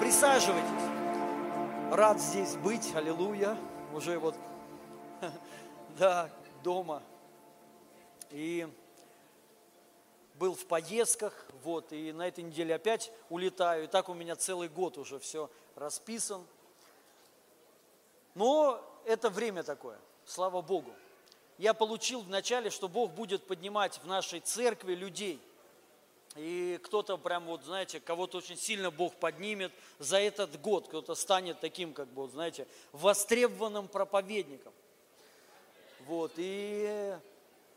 Присаживайтесь. Рад здесь быть, аллилуйя. Уже вот, да, дома. И был в поездках, вот, и на этой неделе опять улетаю. И так у меня целый год уже все расписан. Но это время такое, слава Богу. Я получил вначале, что Бог будет поднимать в нашей церкви людей. И кто-то прям вот, знаете, кого-то очень сильно Бог поднимет за этот год. Кто-то станет таким, как бы, вот, знаете, востребованным проповедником. Вот, и,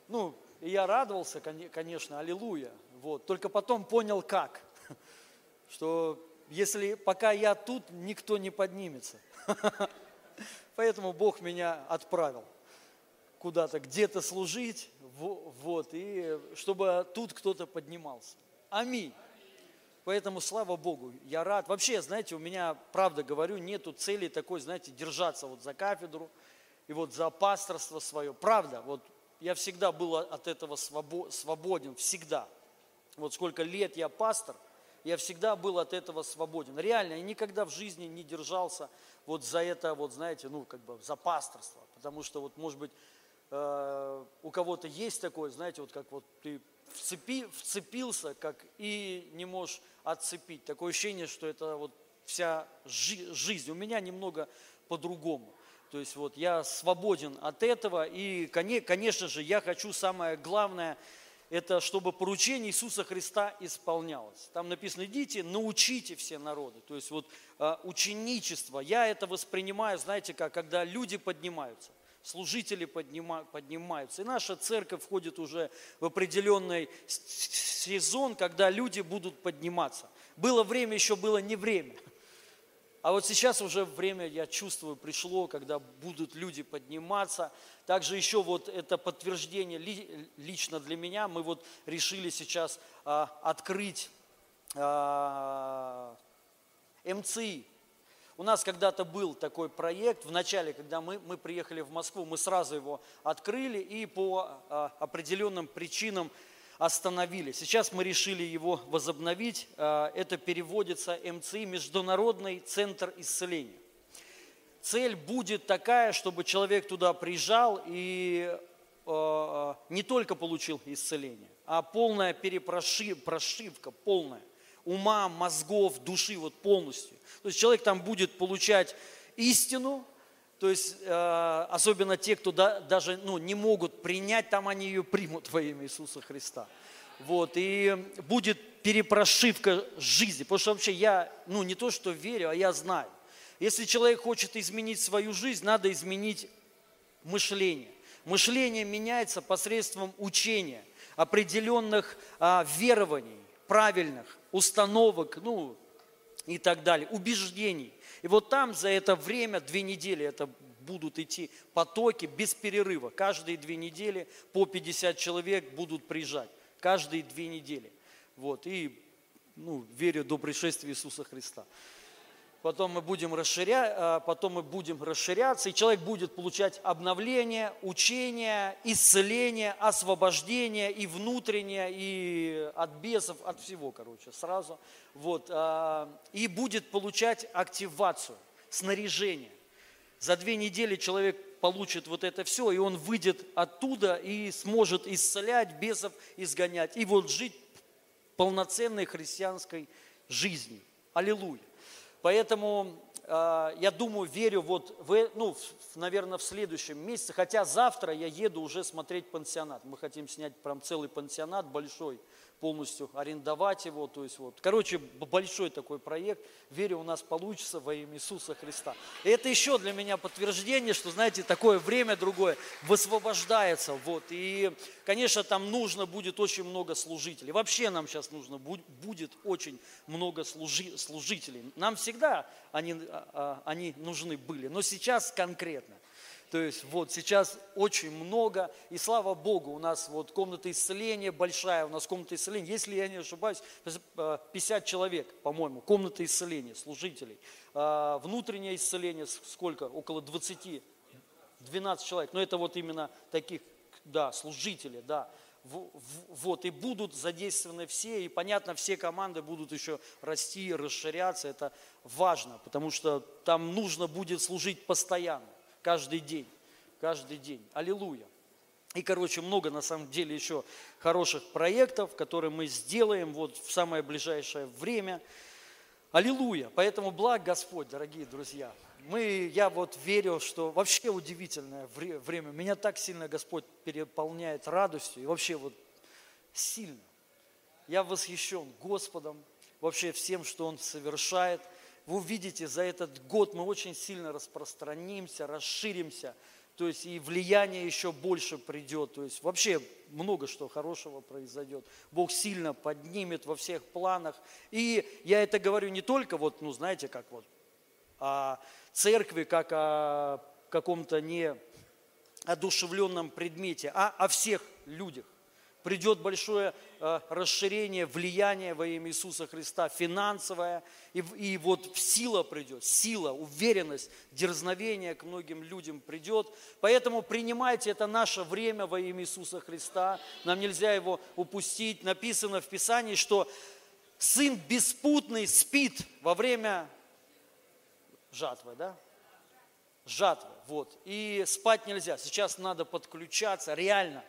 ну, я радовался, конечно, аллилуйя. Вот, только потом понял, как. Что если пока я тут, никто не поднимется. Поэтому Бог меня отправил куда-то, где-то служить, вот, и чтобы тут кто-то поднимался. Аминь. Поэтому слава Богу, я рад. Вообще, знаете, у меня, правда говорю, нету цели такой, знаете, держаться вот за кафедру и вот за пасторство свое. Правда, вот я всегда был от этого свободен, всегда. Вот сколько лет я пастор, я всегда был от этого свободен. Реально, я никогда в жизни не держался вот за это, вот знаете, ну, как бы за пасторство. Потому что вот, может быть, э, у кого-то есть такое, знаете, вот как вот ты вцепи, вцепился, как и не можешь отцепить. Такое ощущение, что это вот вся жи- жизнь. У меня немного по-другому. То есть вот я свободен от этого, и, конечно же, я хочу самое главное, это чтобы поручение Иисуса Христа исполнялось. Там написано, идите, научите все народы. То есть вот а, ученичество, я это воспринимаю, знаете, как, когда люди поднимаются служители поднимаются. И наша церковь входит уже в определенный сезон, когда люди будут подниматься. Было время, еще было не время. А вот сейчас уже время, я чувствую, пришло, когда будут люди подниматься. Также еще вот это подтверждение лично для меня. Мы вот решили сейчас а, открыть а, МЦИ, у нас когда-то был такой проект, в начале, когда мы, мы приехали в Москву, мы сразу его открыли и по а, определенным причинам остановили. Сейчас мы решили его возобновить. А, это переводится МЦИ, Международный центр исцеления. Цель будет такая, чтобы человек туда приезжал и а, не только получил исцеление, а полная перепрошивка, полная ума, мозгов, души вот полностью. То есть человек там будет получать истину, то есть э, особенно те, кто да, даже ну, не могут принять, там они ее примут во имя Иисуса Христа. Вот, и будет перепрошивка жизни, потому что вообще я, ну не то, что верю, а я знаю. Если человек хочет изменить свою жизнь, надо изменить мышление. Мышление меняется посредством учения, определенных а, верований, правильных, установок, ну и так далее, убеждений. И вот там за это время, две недели, это будут идти потоки без перерыва. Каждые две недели по 50 человек будут приезжать. Каждые две недели. Вот. И ну, верю до пришествия Иисуса Христа потом мы будем расширять, а, потом мы будем расширяться, и человек будет получать обновление, учение, исцеление, освобождение и внутреннее, и от бесов, от всего, короче, сразу. Вот, а, и будет получать активацию, снаряжение. За две недели человек получит вот это все, и он выйдет оттуда и сможет исцелять, бесов изгонять, и вот жить полноценной христианской жизнью. Аллилуйя. Поэтому э, я думаю, верю вот, в, ну, в, наверное, в следующем месяце, хотя завтра я еду уже смотреть пансионат. Мы хотим снять прям целый пансионат большой полностью арендовать его. То есть вот, короче, большой такой проект. Верю, у нас получится во имя Иисуса Христа. И это еще для меня подтверждение, что, знаете, такое время другое высвобождается. Вот. И, конечно, там нужно будет очень много служителей. Вообще нам сейчас нужно будет очень много служи, служителей. Нам всегда они, а, а, они нужны были, но сейчас конкретно. То есть вот сейчас очень много, и слава Богу, у нас вот комната исцеления большая, у нас комната исцеления, если я не ошибаюсь, 50 человек, по-моему, комната исцеления, служителей. А, внутреннее исцеление сколько? Около 20, 12 человек. Но это вот именно таких, да, служители, да. Вот, и будут задействованы все, и понятно, все команды будут еще расти, расширяться, это важно, потому что там нужно будет служить постоянно, каждый день, каждый день. Аллилуйя. И, короче, много на самом деле еще хороших проектов, которые мы сделаем вот в самое ближайшее время. Аллилуйя. Поэтому благ Господь, дорогие друзья мы, я вот верю, что вообще удивительное время. Меня так сильно Господь переполняет радостью и вообще вот сильно. Я восхищен Господом, вообще всем, что Он совершает. Вы увидите, за этот год мы очень сильно распространимся, расширимся, то есть и влияние еще больше придет, то есть вообще много что хорошего произойдет. Бог сильно поднимет во всех планах. И я это говорю не только вот, ну знаете, как вот, а церкви как о каком-то не одушевленном предмете, а о всех людях. Придет большое э, расширение, влияние во имя Иисуса Христа, финансовое, и, и вот сила придет, сила, уверенность, дерзновение к многим людям придет. Поэтому принимайте это наше время во имя Иисуса Христа. Нам нельзя его упустить. Написано в Писании, что сын беспутный спит во время жатвы, да? Жатвы, вот. И спать нельзя. Сейчас надо подключаться, реально.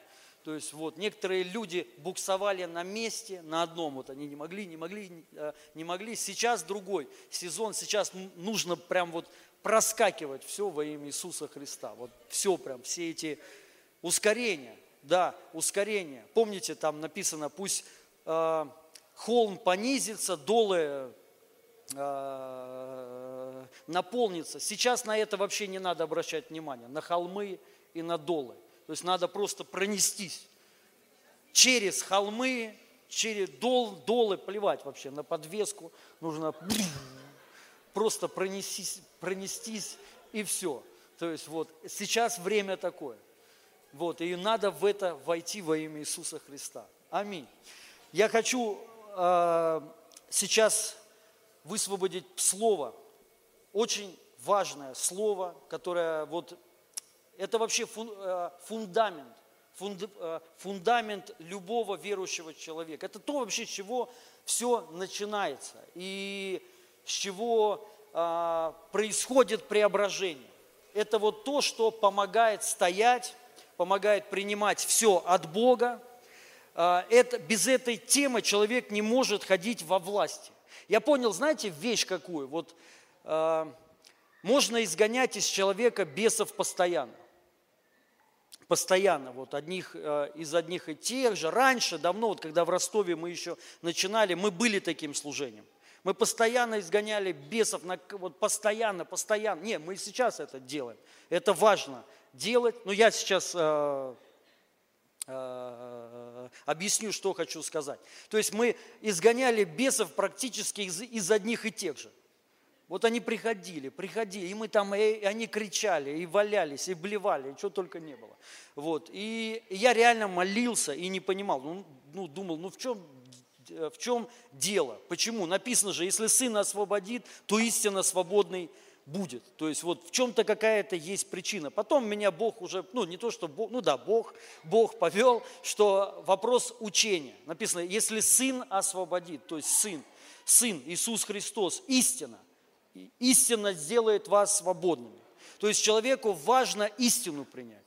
То есть вот некоторые люди буксовали на месте, на одном, вот они не могли, не могли, э, не могли. Сейчас другой сезон, сейчас нужно прям вот проскакивать все во имя Иисуса Христа. Вот все прям, все эти ускорения, да, ускорения. Помните, там написано, пусть э, холм понизится, долы э, наполнится. Сейчас на это вообще не надо обращать внимание, на холмы и на долы. То есть надо просто пронестись через холмы, через дол, долы, плевать вообще на подвеску. Нужно просто пронестись, пронестись и все. То есть вот сейчас время такое. Вот, и надо в это войти во имя Иисуса Христа. Аминь. Я хочу э, сейчас высвободить слово, очень важное слово, которое вот, это вообще э, фундамент, э, фундамент любого верующего человека. Это то вообще, с чего все начинается и с чего а, происходит преображение. Это вот то, что помогает стоять, помогает принимать все от Бога. А, это, без этой темы человек не может ходить во власти. Я понял, знаете, вещь какую? Вот э, можно изгонять из человека бесов постоянно. Постоянно, вот одних, э, из одних и тех же. Раньше, давно, вот когда в Ростове мы еще начинали, мы были таким служением. Мы постоянно изгоняли бесов, на, вот постоянно, постоянно. Не, мы сейчас это делаем. Это важно делать. Но я сейчас э, Э, объясню, что хочу сказать. То есть мы изгоняли бесов практически из, из одних и тех же. Вот они приходили, приходили, и мы там, и они кричали, и валялись, и блевали, и чего только не было. Вот. И я реально молился и не понимал, ну, ну думал, ну в чем, в чем дело? Почему? Написано же, если Сын освободит, то истинно свободный будет. То есть вот в чем-то какая-то есть причина. Потом меня Бог уже, ну не то, что Бог, ну да, Бог, Бог повел, что вопрос учения. Написано, если Сын освободит, то есть Сын, Сын Иисус Христос, истина, истина сделает вас свободными. То есть человеку важно истину принять.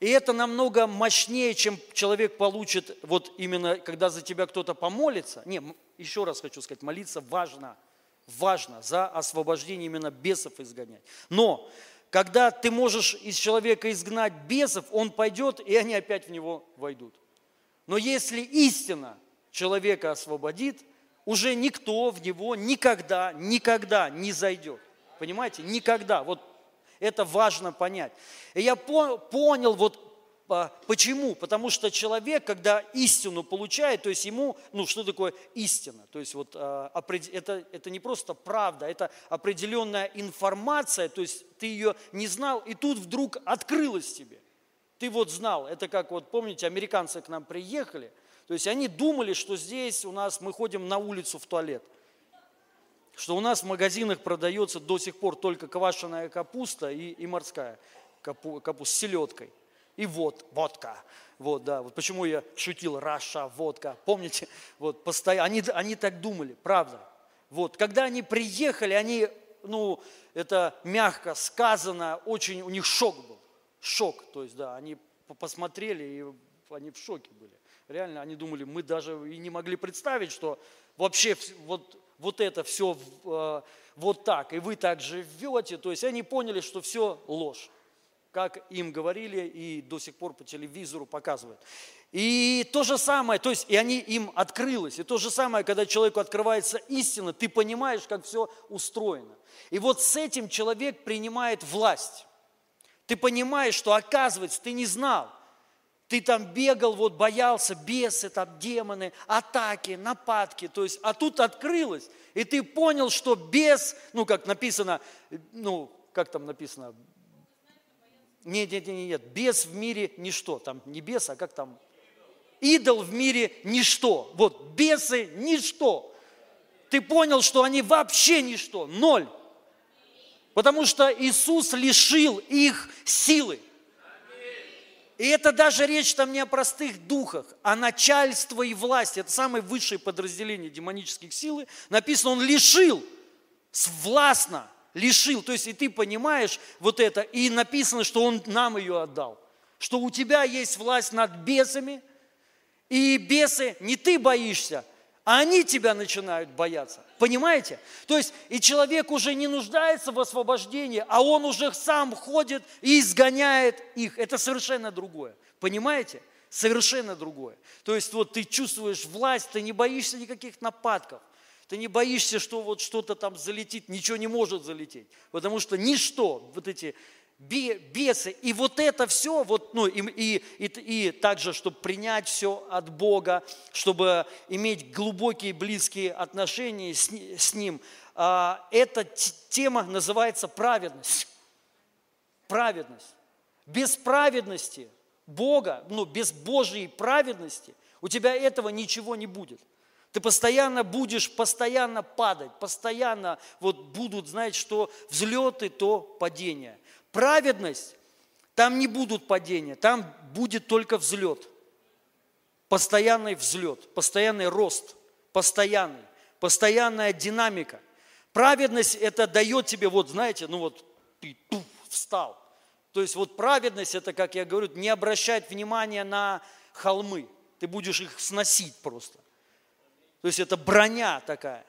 И это намного мощнее, чем человек получит, вот именно когда за тебя кто-то помолится. Не, еще раз хочу сказать, молиться важно – важно за освобождение именно бесов изгонять. Но когда ты можешь из человека изгнать бесов, он пойдет, и они опять в него войдут. Но если истина человека освободит, уже никто в него никогда, никогда не зайдет. Понимаете? Никогда. Вот это важно понять. И я понял вот а, почему? Потому что человек, когда истину получает, то есть ему, ну что такое истина? То есть вот а, это, это не просто правда, это определенная информация, то есть ты ее не знал, и тут вдруг открылась тебе. Ты вот знал, это как вот, помните, американцы к нам приехали, то есть они думали, что здесь у нас мы ходим на улицу в туалет, что у нас в магазинах продается до сих пор только квашеная капуста и, и морская капу, капуста с селедкой. и вот, водка. Вот, да, вот почему я шутил, Раша, водка. Помните, вот, постоянно, они, они так думали, правда. Вот, когда они приехали, они, ну, это мягко сказано, очень, у них шок был. Шок, то есть, да, они посмотрели, и они в шоке были. Реально, они думали, мы даже и не могли представить, что вообще вот, вот это все э, вот так, и вы так живете. То есть они поняли, что все ложь, как им говорили и до сих пор по телевизору показывают. И то же самое, то есть и они им открылось. И то же самое, когда человеку открывается истина, ты понимаешь, как все устроено. И вот с этим человек принимает власть. Ты понимаешь, что оказывается, ты не знал. Ты там бегал, вот боялся, бесы, там демоны, атаки, нападки. То есть, а тут открылось, и ты понял, что бес, ну как написано, ну как там написано, нет, нет, нет, нет, бес в мире ничто, там не бес, а как там, идол в мире ничто. Вот бесы ничто. Ты понял, что они вообще ничто, ноль. Потому что Иисус лишил их силы. И это даже речь там не о простых духах, а начальство и власть. Это самое высшее подразделение демонических сил. Написано, он лишил, властно лишил. То есть и ты понимаешь вот это, и написано, что он нам ее отдал. Что у тебя есть власть над бесами, и бесы не ты боишься, а они тебя начинают бояться. Понимаете? То есть и человек уже не нуждается в освобождении, а он уже сам ходит и изгоняет их. Это совершенно другое. Понимаете? Совершенно другое. То есть вот ты чувствуешь власть, ты не боишься никаких нападков. Ты не боишься, что вот что-то там залетит, ничего не может залететь. Потому что ничто, вот эти бесы. И вот это все, вот, ну, и, и, и, и также, чтобы принять все от Бога, чтобы иметь глубокие, близкие отношения с, с Ним, а, эта тема называется праведность. Праведность. Без праведности Бога, ну, без Божьей праведности у тебя этого ничего не будет. Ты постоянно будешь постоянно падать, постоянно вот будут, знаете, что взлеты, то падения – праведность, там не будут падения, там будет только взлет. Постоянный взлет, постоянный рост, постоянный, постоянная динамика. Праведность это дает тебе, вот знаете, ну вот ты туф, встал. То есть вот праведность это, как я говорю, не обращать внимания на холмы. Ты будешь их сносить просто. То есть это броня такая,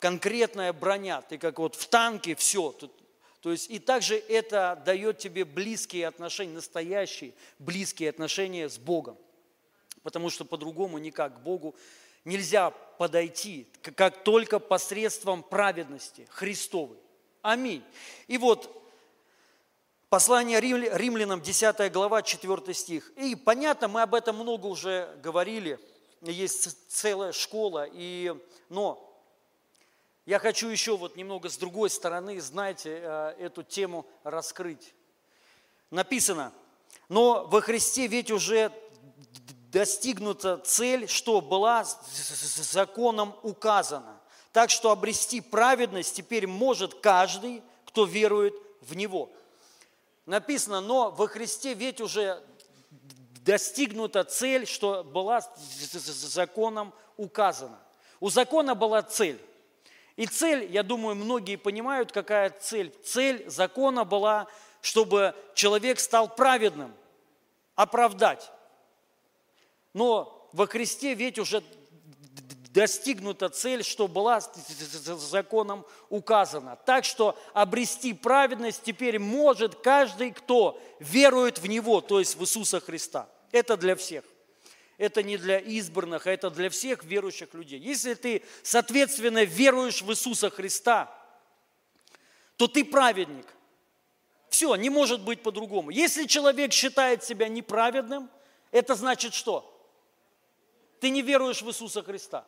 конкретная броня. Ты как вот в танке, все, тут то есть и также это дает тебе близкие отношения, настоящие близкие отношения с Богом. Потому что по-другому никак к Богу нельзя подойти, как только посредством праведности Христовой. Аминь. И вот послание римлянам, 10 глава, 4 стих. И понятно, мы об этом много уже говорили, есть целая школа, и, но я хочу еще вот немного с другой стороны, знаете, э, эту тему раскрыть. Написано, но во Христе ведь уже достигнута цель, что была законом указана. Так что обрести праведность теперь может каждый, кто верует в Него. Написано, но во Христе ведь уже достигнута цель, что была законом указана. У закона была цель. И цель, я думаю, многие понимают, какая цель. Цель закона была, чтобы человек стал праведным, оправдать. Но во Христе ведь уже достигнута цель, что была законом указана. Так что обрести праведность теперь может каждый, кто верует в Него, то есть в Иисуса Христа. Это для всех это не для избранных, а это для всех верующих людей. Если ты, соответственно, веруешь в Иисуса Христа, то ты праведник. Все, не может быть по-другому. Если человек считает себя неправедным, это значит что? Ты не веруешь в Иисуса Христа.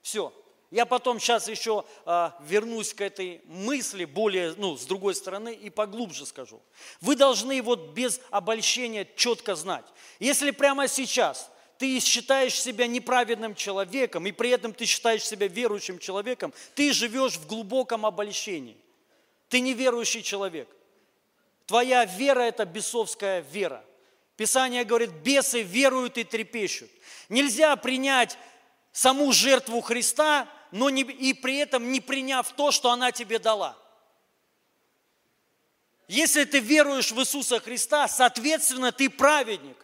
Все. Я потом сейчас еще а, вернусь к этой мысли более, ну, с другой стороны и поглубже скажу. Вы должны вот без обольщения четко знать. Если прямо сейчас ты считаешь себя неправедным человеком, и при этом ты считаешь себя верующим человеком, ты живешь в глубоком обольщении. Ты неверующий человек. Твоя вера – это бесовская вера. Писание говорит, бесы веруют и трепещут. Нельзя принять саму жертву Христа, но не, и при этом не приняв то, что она тебе дала. Если ты веруешь в Иисуса Христа, соответственно, ты праведник.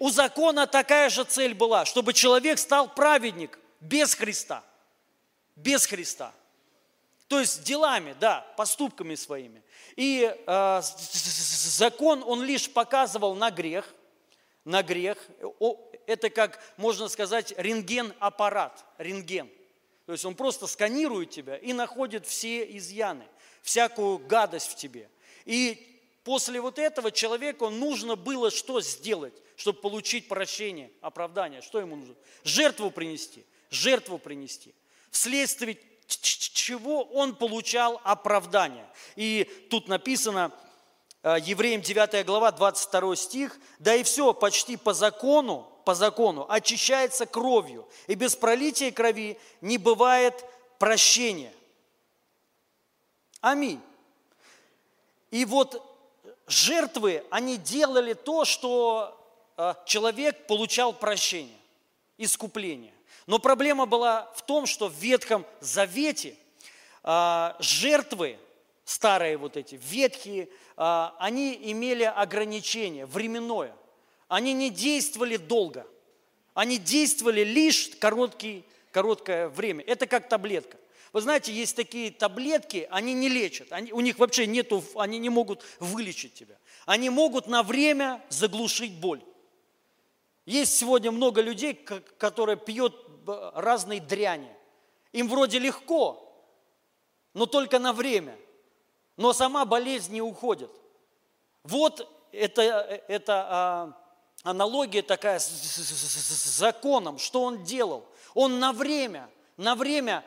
У закона такая же цель была, чтобы человек стал праведник без Христа. Без Христа. То есть делами, да, поступками своими. И э, закон, он лишь показывал на грех, на грех. Это как, можно сказать, рентген-аппарат, рентген. То есть он просто сканирует тебя и находит все изъяны, всякую гадость в тебе – и после вот этого человеку нужно было что сделать, чтобы получить прощение, оправдание? Что ему нужно? Жертву принести. Жертву принести. Вследствие чего он получал оправдание. И тут написано, э, Евреям 9 глава, 22 стих, «Да и все почти по закону, по закону очищается кровью, и без пролития крови не бывает прощения». Аминь. И вот жертвы, они делали то, что человек получал прощение, искупление. Но проблема была в том, что в Ветхом Завете э, жертвы, старые вот эти, ветхие, э, они имели ограничение временное. Они не действовали долго. Они действовали лишь короткий, короткое время. Это как таблетка. Вы знаете, есть такие таблетки, они не лечат, они, у них вообще нету, они не могут вылечить тебя. Они могут на время заглушить боль. Есть сегодня много людей, которые пьют разные дряни. Им вроде легко, но только на время. Но сама болезнь не уходит. Вот это, это а, аналогия такая с, с, с законом, что он делал. Он на время, на время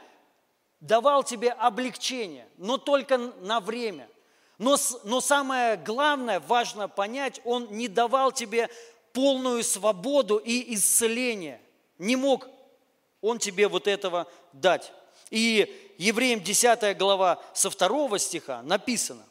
давал тебе облегчение, но только на время. Но, но самое главное, важно понять, Он не давал тебе полную свободу и исцеление. Не мог Он тебе вот этого дать. И Евреям 10 глава со 2 стиха написано,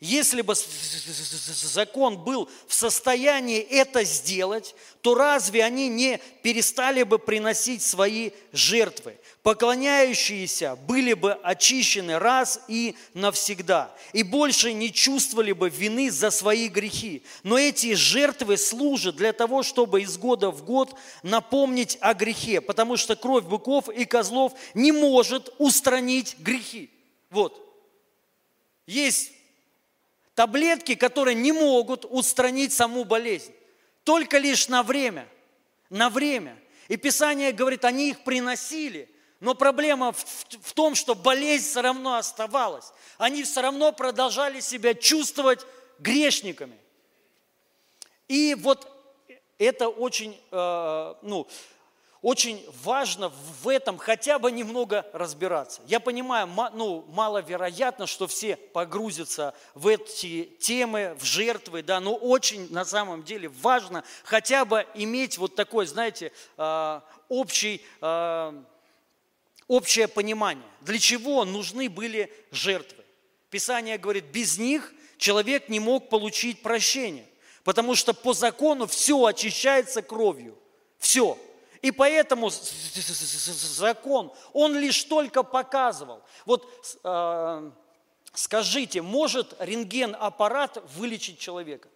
если бы закон был в состоянии это сделать, то разве они не перестали бы приносить свои жертвы? Поклоняющиеся были бы очищены раз и навсегда, и больше не чувствовали бы вины за свои грехи. Но эти жертвы служат для того, чтобы из года в год напомнить о грехе, потому что кровь быков и козлов не может устранить грехи. Вот. Есть таблетки, которые не могут устранить саму болезнь. Только лишь на время. На время. И Писание говорит, они их приносили, но проблема в, в, том, что болезнь все равно оставалась. Они все равно продолжали себя чувствовать грешниками. И вот это очень, э, ну, очень важно в этом хотя бы немного разбираться. Я понимаю, ну, маловероятно, что все погрузятся в эти темы, в жертвы, да, но очень на самом деле важно хотя бы иметь вот такой, знаете, а, общий, а, общее понимание, для чего нужны были жертвы. Писание говорит, без них человек не мог получить прощение, потому что по закону все очищается кровью, все – и поэтому закон, он лишь только показывал. Вот э, скажите, может рентген-аппарат вылечить человека?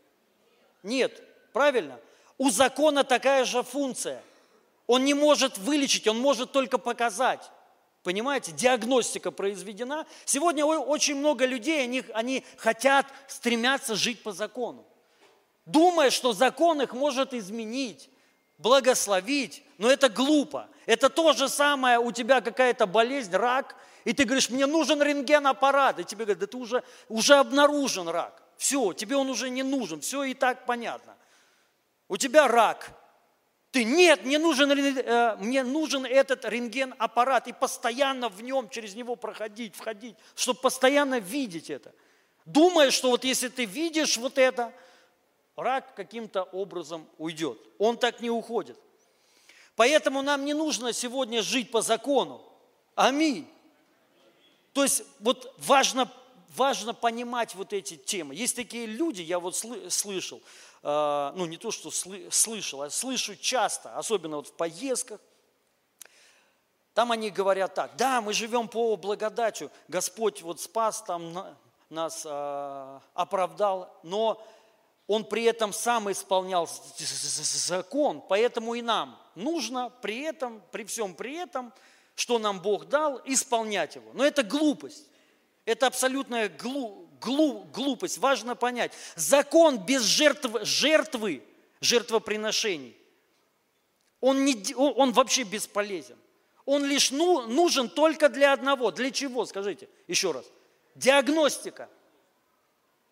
Нет, правильно? У закона такая же функция. Он не может вылечить, он может только показать. Понимаете, диагностика произведена. Сегодня очень много людей, они, они хотят, стремятся жить по закону. Думая, что закон их может изменить благословить, но это глупо. Это то же самое, у тебя какая-то болезнь, рак, и ты говоришь, мне нужен рентген-аппарат, и тебе говорят, да ты уже, уже обнаружен рак. Все, тебе он уже не нужен, все и так понятно. У тебя рак. Ты, нет, мне нужен, э, мне нужен этот рентген-аппарат, и постоянно в нем, через него проходить, входить, чтобы постоянно видеть это. Думая, что вот если ты видишь вот это, рак каким-то образом уйдет. Он так не уходит. Поэтому нам не нужно сегодня жить по закону. Аминь. То есть вот важно, важно понимать вот эти темы. Есть такие люди, я вот слышал, э, ну не то, что слышал, а слышу часто, особенно вот в поездках, там они говорят так, да, мы живем по благодатью, Господь вот спас там нас, э, оправдал, но Он при этом сам исполнял закон, поэтому и нам нужно при этом, при всем при этом, что нам Бог дал, исполнять его. Но это глупость. Это абсолютная глу, глу, глупость. Важно понять. Закон без жертвы, жертвы жертвоприношений, он, не, он вообще бесполезен. Он лишь ну, нужен только для одного. Для чего, скажите еще раз? Диагностика.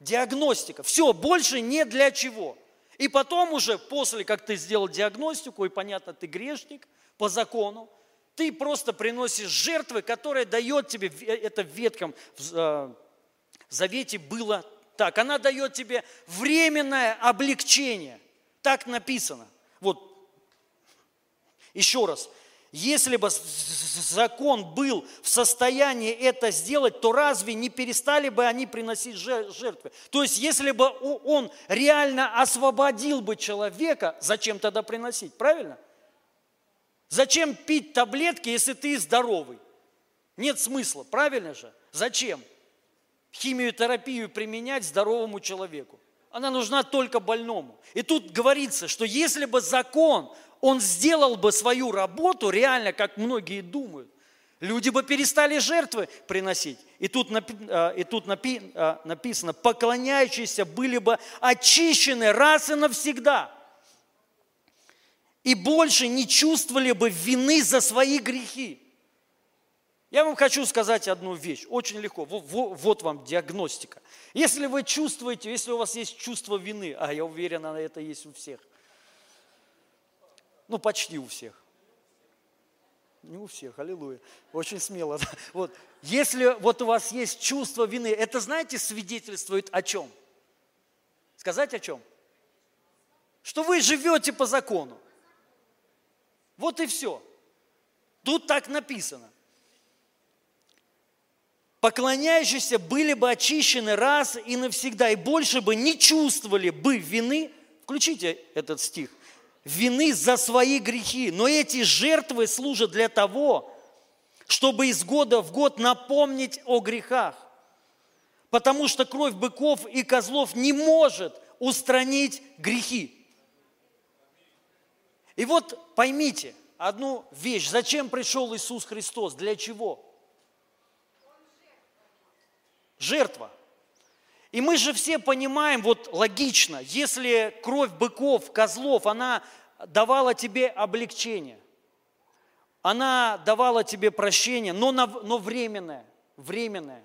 Диагностика. Все, больше не для чего. И потом уже, после как ты сделал диагностику, и понятно, ты грешник по закону, ты просто приносишь жертвы, которые дает тебе, э, это в Ветхом э, Завете было так. Она дает тебе временное облегчение. Так написано. Вот, еще раз, если бы закон был в состоянии это сделать, то разве не перестали бы они приносить жертвы? То есть, если бы он реально освободил бы человека, зачем тогда приносить? Правильно? Зачем пить таблетки, если ты здоровый? Нет смысла, правильно же? Зачем? Химиотерапию применять здоровому человеку. Она нужна только больному. И тут говорится, что если бы закон, он сделал бы свою работу реально, как многие думают, люди бы перестали жертвы приносить. И тут, а, и тут а, написано, поклоняющиеся были бы очищены раз и навсегда – и больше не чувствовали бы вины за свои грехи. Я вам хочу сказать одну вещь, очень легко. Вот вам диагностика. Если вы чувствуете, если у вас есть чувство вины, а я уверен, это есть у всех. Ну, почти у всех. Не у всех, аллилуйя. Очень смело. Вот. Если вот у вас есть чувство вины, это, знаете, свидетельствует о чем? Сказать о чем? Что вы живете по закону. Вот и все. Тут так написано. Поклоняющиеся были бы очищены раз и навсегда, и больше бы не чувствовали бы вины, включите этот стих, вины за свои грехи. Но эти жертвы служат для того, чтобы из года в год напомнить о грехах. Потому что кровь быков и козлов не может устранить грехи. И вот поймите одну вещь. Зачем пришел Иисус Христос? Для чего? Жертва. И мы же все понимаем, вот логично, если кровь быков, козлов, она давала тебе облегчение, она давала тебе прощение, но, на, но временное, временное.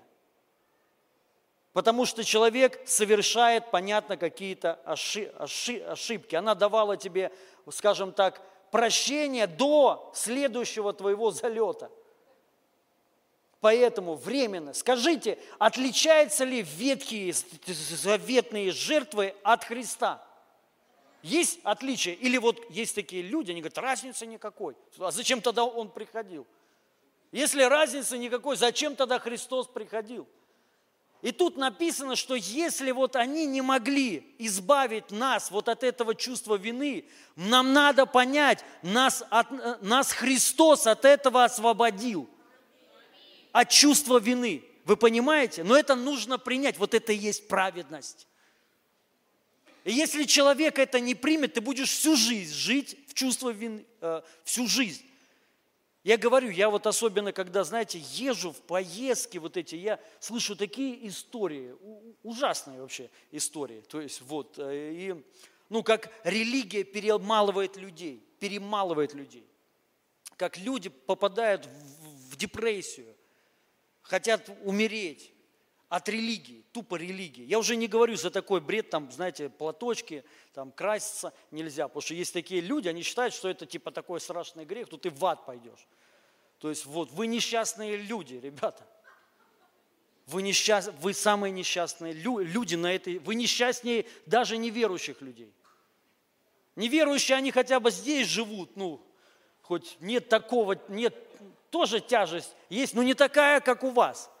Потому что человек совершает, понятно, какие-то ошибки. Она давала тебе, скажем так, прощение до следующего твоего залета. Поэтому временно, скажите, отличаются ли ветхие заветные жертвы от Христа? Есть отличие? Или вот есть такие люди, они говорят, разницы никакой. А зачем тогда Он приходил? Если разницы никакой, зачем тогда Христос приходил? И тут написано, что если вот они не могли избавить нас вот от этого чувства вины, нам надо понять, нас, от, нас Христос от этого освободил, от чувства вины. Вы понимаете? Но это нужно принять, вот это и есть праведность. И если человек это не примет, ты будешь всю жизнь жить в чувство вины, э, всю жизнь. Я говорю, я вот особенно, когда, знаете, езжу в поездки вот эти, я слышу такие истории, ужасные вообще истории. То есть вот, э, и, ну, как религия перемалывает людей, перемалывает людей. Как люди попадают в, в депрессию, хотят умереть от религии, тупо религии. Я уже не говорю за такой бред, там, знаете, платочки, там, краситься нельзя, потому что есть такие люди, они считают, что это типа такой страшный грех, то ты в ад пойдешь. То есть вот вы несчастные люди, ребята. Вы, несчаст... вы самые несчастные люди на этой... Вы несчастнее даже неверующих людей. Неверующие, они хотя бы здесь живут, ну, хоть нет такого, нет, тоже тяжесть есть, но не такая, как у вас –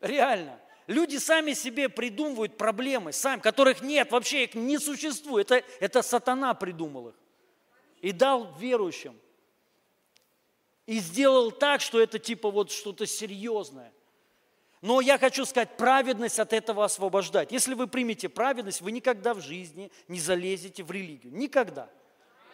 Реально. Люди сами себе придумывают проблемы, сами, которых нет, вообще их не существует. Это, это сатана придумал их и дал верующим. И сделал так, что это типа вот что-то серьезное. Но я хочу сказать, праведность от этого освобождать. Если вы примете праведность, вы никогда в жизни не залезете в религию. Никогда.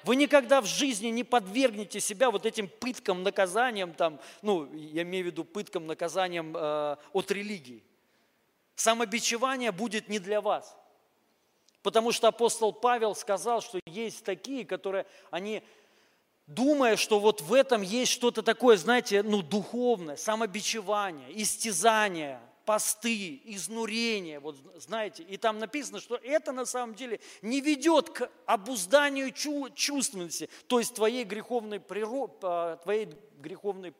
Вы никогда в жизни не подвергнете себя вот этим пыткам, наказаниям, там, ну, я имею в виду пыткам, наказаниям э, от религии. Самобичевание будет не для вас. Потому что апостол Павел сказал, что есть такие, которые, они, думая, что вот в этом есть что-то такое, знаете, ну, духовное, самобичевание, истязание, посты, изнурение, вот знаете, и там написано, что это на самом деле не ведет к обузданию чувственности, то есть твоей греховной, природы, твоей греховной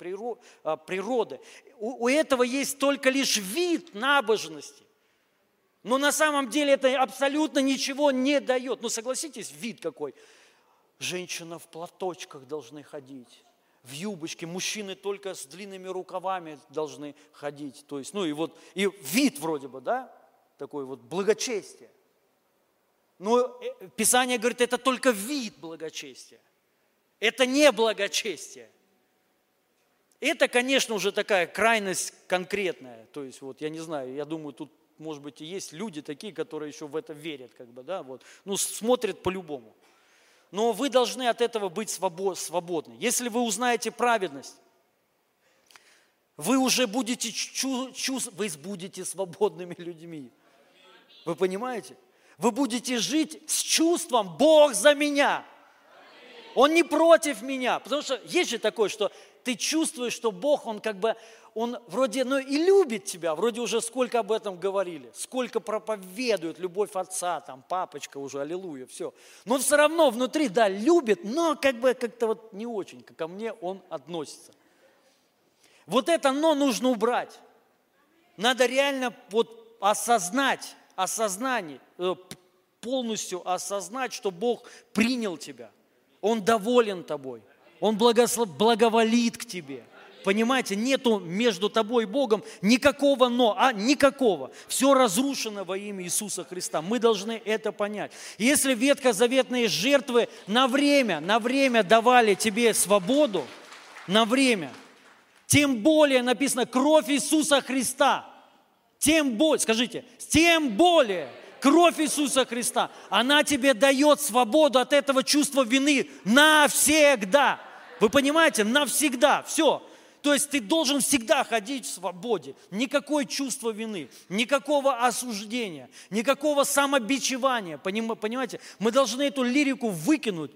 а, природы. У этого есть только лишь вид набожности. Но на самом деле это абсолютно ничего не дает. Ну согласитесь, вид какой. Женщина в платочках должны ходить в юбочке, мужчины только с длинными рукавами должны ходить. То есть, ну и вот, и вид вроде бы, да, такой вот благочестие. Но э, Писание говорит, это только вид благочестия. Это не благочестие. Это, конечно, уже такая крайность конкретная. То есть, вот, я не знаю, я думаю, тут, может быть, и есть люди такие, которые еще в это верят, как бы, да, вот. Ну, смотрят по-любому но вы должны от этого быть свободны. Если вы узнаете праведность, вы уже будете, чу, чу, вы будете свободными людьми. Вы понимаете? Вы будете жить с чувством «Бог за меня». Он не против меня. Потому что есть же такое, что ты чувствуешь, что Бог, Он как бы, Он вроде, ну и любит тебя, вроде уже сколько об этом говорили, сколько проповедует любовь отца, там, папочка уже, аллилуйя, все. Но все равно внутри, да, любит, но как бы как-то вот не очень, как ко мне Он относится. Вот это «но» нужно убрать. Надо реально вот осознать, осознание, э, полностью осознать, что Бог принял тебя. Он доволен тобой – он благослов... благоволит к тебе. Понимаете, нету между тобой и Богом никакого но, а никакого. Все разрушено во имя Иисуса Христа. Мы должны это понять. Если ветхозаветные жертвы на время, на время давали тебе свободу, на время, тем более написано кровь Иисуса Христа. Тем более, скажите, тем более кровь Иисуса Христа, она тебе дает свободу от этого чувства вины навсегда. Вы понимаете? Навсегда. Все. То есть ты должен всегда ходить в свободе. Никакое чувство вины, никакого осуждения, никакого самобичевания. Понимаете? Мы должны эту лирику выкинуть.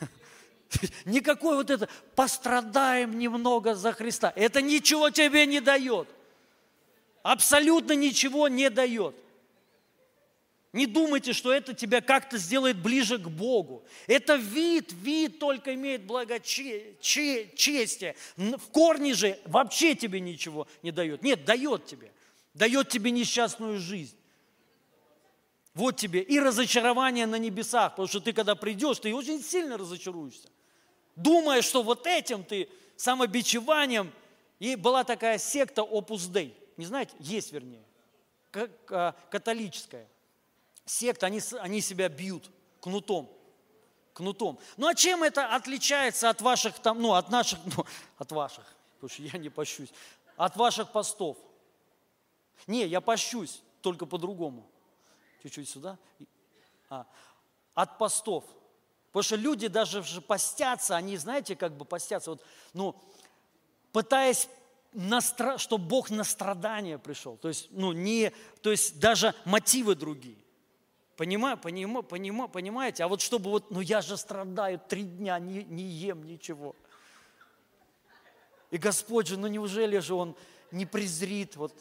Никакой вот это «пострадаем немного за Христа». Это ничего тебе не дает. Абсолютно ничего не дает. Не думайте, что это тебя как-то сделает ближе к Богу. Это вид, вид только имеет благочестие. В корне же вообще тебе ничего не дает. Нет, дает тебе. Дает тебе несчастную жизнь. Вот тебе и разочарование на небесах, потому что ты когда придешь, ты очень сильно разочаруешься. Думая, что вот этим ты самобичеванием, и была такая секта Opus Dei, не знаете, есть вернее, а, католическая – секта, они, они себя бьют кнутом. Кнутом. Ну а чем это отличается от ваших там, ну от наших, ну, от ваших, потому что я не пощусь, от ваших постов? Не, я пощусь, только по-другому. Чуть-чуть сюда. А, от постов. Потому что люди даже постятся, они, знаете, как бы постятся, вот, ну, пытаясь настра... чтобы Бог на страдания пришел. То есть, ну, не, то есть даже мотивы другие. Понимаю, понимаю, понимаю, понимаете? А вот чтобы вот, ну я же страдаю три дня, не, не ем ничего. И Господь же, ну неужели же Он не презрит? Вот.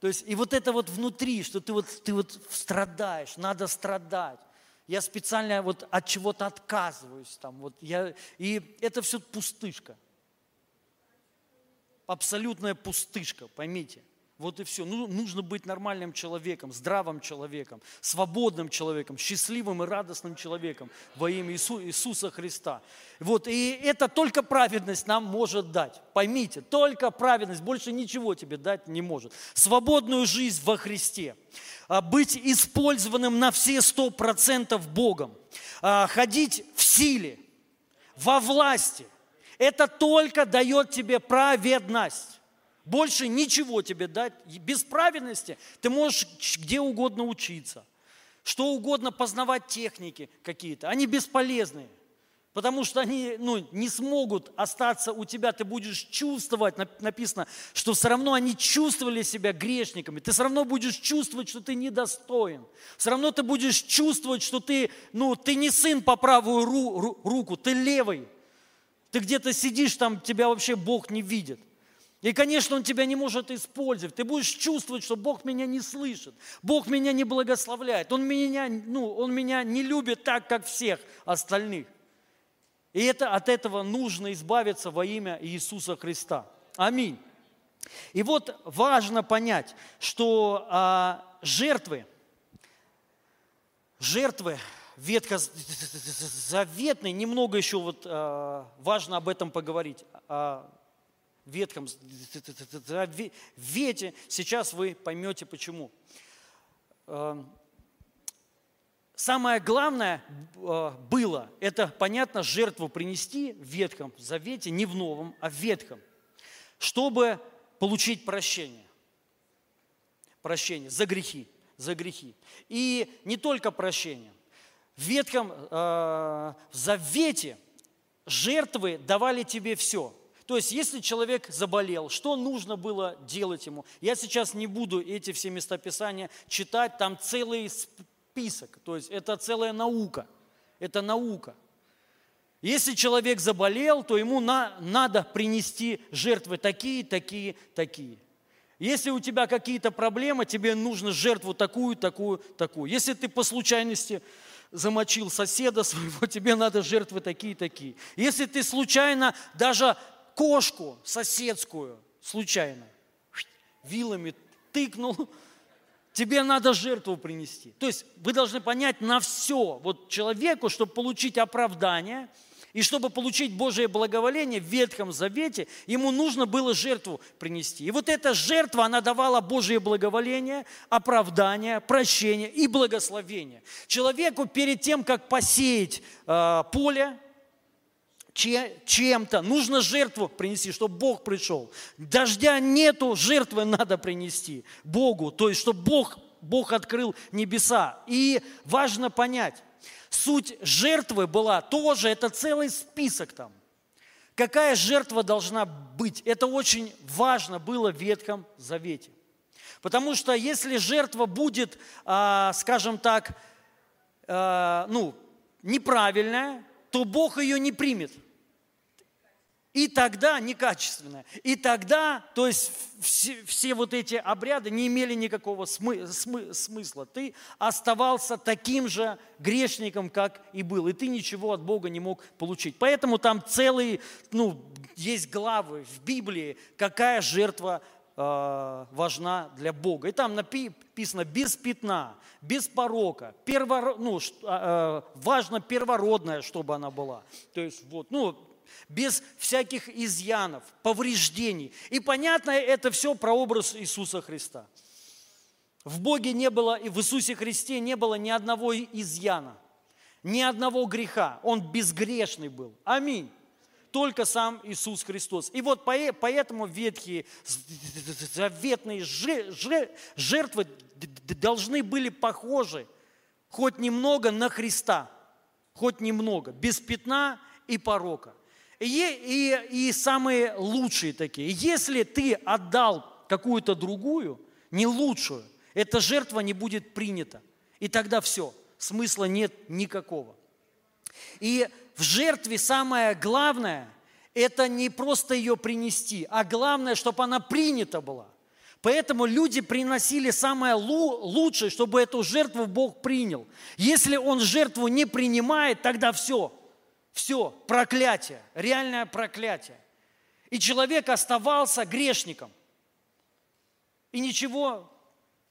То есть, и вот это вот внутри, что ты вот, ты вот страдаешь, надо страдать. Я специально вот от чего-то отказываюсь. Там, вот я, и это все пустышка. Абсолютная пустышка, поймите. Вот и все. Ну, нужно быть нормальным человеком, здравым человеком, свободным человеком, счастливым и радостным человеком во имя Иису, Иисуса Христа. Вот, и это только праведность нам может дать. Поймите, только праведность, больше ничего тебе дать не может. Свободную жизнь во Христе, а, быть использованным на все сто процентов Богом, а, ходить в силе, во власти. Это только дает тебе праведность. Больше ничего тебе дать. Без праведности ты можешь где угодно учиться, что угодно познавать техники какие-то. Они бесполезные. Потому что они ну, не смогут остаться у тебя, ты будешь чувствовать, написано, что все равно они чувствовали себя грешниками. Ты все равно будешь чувствовать, что ты недостоин. Все равно ты будешь чувствовать, что ты, ну, ты не сын по правую ру, ру, руку, ты левый. Ты где-то сидишь, там тебя вообще Бог не видит. И, конечно, Он тебя не может использовать. Ты будешь чувствовать, что Бог меня не слышит, Бог меня не благословляет, Он меня, ну, он меня не любит так, как всех остальных. И это, от этого нужно избавиться во имя Иисуса Христа. Аминь. И вот важно понять, что а, жертвы, жертвы ветхозаветные, немного еще вот а, важно об этом поговорить, о Ветхом Завете, сейчас вы поймете почему. А, Самое главное э, было, это, понятно, жертву принести в Ветхом Завете, не в Новом, а в Ветхом, чтобы получить прощение. Прощение за грехи, за грехи. И не только прощение. В Ветхом э, Завете жертвы давали тебе все. То есть, если человек заболел, что нужно было делать ему? Я сейчас не буду эти все местописания читать, там целый список, то есть это целая наука, это наука. Если человек заболел, то ему на, надо принести жертвы такие, такие, такие. Если у тебя какие-то проблемы, тебе нужно жертву такую, такую, такую. Если ты по случайности замочил соседа своего, тебе надо жертвы такие, такие. Если ты случайно даже кошку соседскую, случайно, вилами тыкнул, тебе надо жертву принести. То есть вы должны понять на все. Вот человеку, чтобы получить оправдание и чтобы получить Божие благоволение в Ветхом Завете, ему нужно было жертву принести. И вот эта жертва, она давала Божие благоволение, оправдание, прощение и благословение. Человеку перед тем, как посеять э, поле, чем-то. Нужно жертву принести, чтобы Бог пришел. Дождя нету, жертвы надо принести Богу. То есть, чтобы Бог, Бог открыл небеса. И важно понять, суть жертвы была тоже, это целый список там. Какая жертва должна быть? Это очень важно было в Ветхом Завете. Потому что если жертва будет, а, скажем так, а, ну, неправильная, то Бог ее не примет. И тогда некачественная. И тогда, то есть все, все вот эти обряды не имели никакого смы, смы, смысла. Ты оставался таким же грешником, как и был. И ты ничего от Бога не мог получить. Поэтому там целые, ну, есть главы в Библии, какая жертва важна для Бога. И там написано без пятна, без порока, перворо, ну, э, важно первородная, чтобы она была. То есть вот, ну, без всяких изъянов, повреждений. И понятно, это все прообраз Иисуса Христа. В Боге не было, и в Иисусе Христе не было ни одного изъяна, ни одного греха. Он безгрешный был. Аминь. Только сам Иисус Христос. И вот поэтому ветхие заветные жертвы должны были похожи хоть немного на Христа, хоть немного, без пятна и порока. И, и, и самые лучшие такие. Если ты отдал какую-то другую, не лучшую, эта жертва не будет принята. И тогда все, смысла нет никакого. И в жертве самое главное – это не просто ее принести, а главное, чтобы она принята была. Поэтому люди приносили самое лучшее, чтобы эту жертву Бог принял. Если Он жертву не принимает, тогда все – все, проклятие, реальное проклятие. И человек оставался грешником. И ничего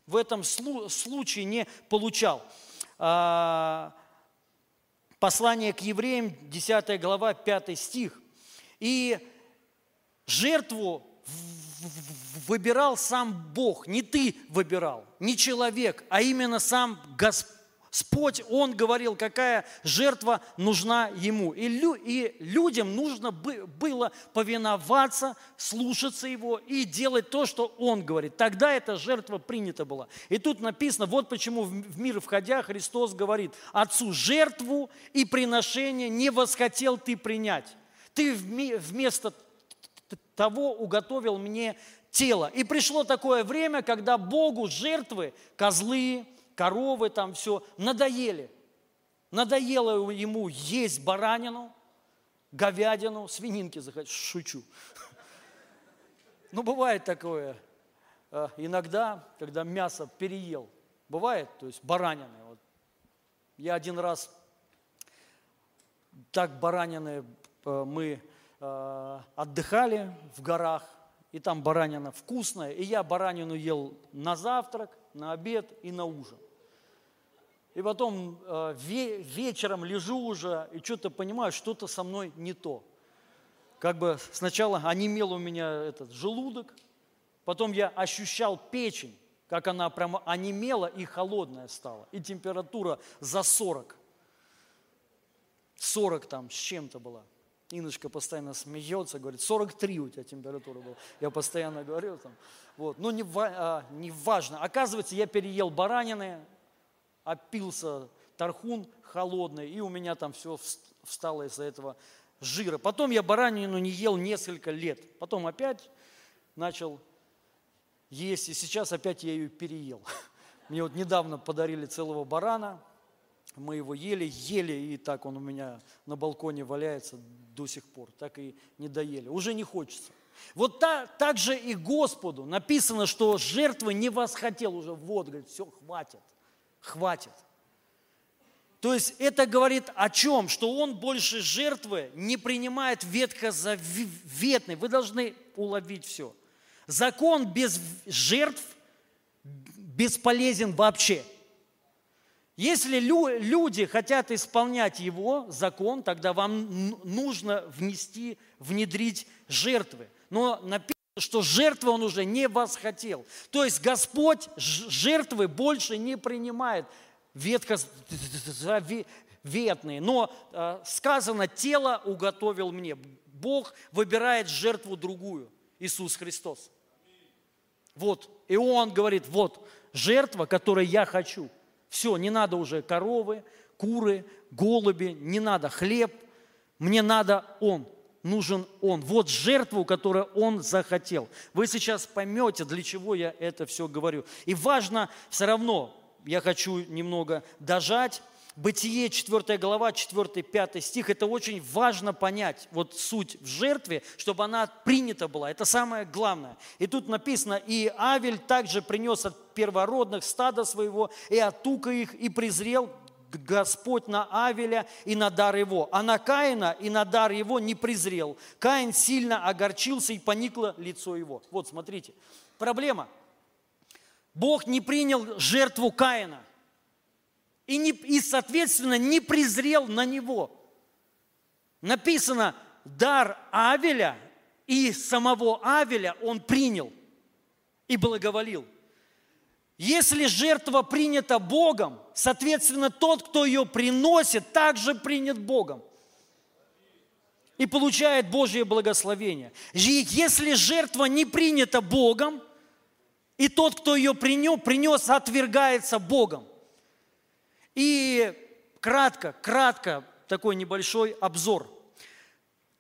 в этом случае не получал. А, послание к евреям, 10 глава, 5 стих. И жертву выбирал сам Бог, не ты выбирал, не человек, а именно сам Господь, Он говорил, какая жертва нужна Ему. И, лю, и людям нужно было повиноваться, слушаться Его и делать то, что Он говорит. Тогда эта жертва принята была. И тут написано, вот почему в мир входя Христос говорит, Отцу жертву и приношение не восхотел ты принять. Ты вместо того уготовил мне тело. И пришло такое время, когда Богу жертвы, козлы, коровы, там все, надоели. Надоело ему есть баранину, говядину, свининки захотел, шучу. Ну, бывает такое э, иногда, когда мясо переел. Бывает, то есть баранины. Вот. Я один раз так баранины э, мы Э, отдыхали в горах, и там баранина вкусная, и я баранину ел на завтрак, на обед и на ужин. И потом э, вечером лежу уже и что-то понимаю, что-то со мной не то. Как бы сначала онемел у меня этот желудок, потом я ощущал печень, как она прямо онемела и холодная стала, и температура за 40. 40 там с чем-то была. Иночка постоянно смеется, говорит, 43 у тебя температура была. Я постоянно говорю там. Вот. Но не, а, не важно. Оказывается, я переел баранины, опился тархун холодный, и у меня там все встало из-за этого жира. Потом я баранину не ел несколько лет. Потом опять начал есть, и сейчас опять я ее переел. Мне вот недавно подарили целого барана, мы его ели, ели, и так он у меня на балконе валяется до сих пор, так и не доели. Уже не хочется. Вот так, так же и Господу написано, что жертвы не восхотел уже. Вот, говорит, все, хватит, хватит. То есть это говорит о чем? Что он больше жертвы не принимает ветхозаветный. Вы должны уловить все. Закон без жертв бесполезен вообще. Если люди хотят исполнять его закон, тогда вам нужно внести, внедрить жертвы. Но написано, что жертвы он уже не восхотел. То есть Господь жертвы больше не принимает ветхозаветные. Но э, сказано, тело уготовил мне. Бог выбирает жертву другую, Иисус Христос. Вот, и Он говорит, вот, жертва, которую я хочу – все, не надо уже коровы, куры, голуби, не надо хлеб. Мне надо Он, нужен Он. Вот жертву, которую Он захотел. Вы сейчас поймете, для чего я это все говорю. И важно все равно, я хочу немного дожать, Бытие 4 глава, 4-5 стих, это очень важно понять, вот суть в жертве, чтобы она принята была, это самое главное. И тут написано, и Авель также принес от первородных стада своего, и от тука их, и презрел Господь на Авеля и на дар его, а на Каина и на дар его не презрел. Каин сильно огорчился и поникло лицо его. Вот смотрите, проблема. Бог не принял жертву Каина – и, не, и, соответственно, не презрел на него. Написано, дар Авеля и самого Авеля он принял и благоволил. Если жертва принята Богом, соответственно, тот, кто ее приносит, также принят Богом и получает Божье благословение. Если жертва не принята Богом, и тот, кто ее принес, принес отвергается Богом. И кратко, кратко такой небольшой обзор.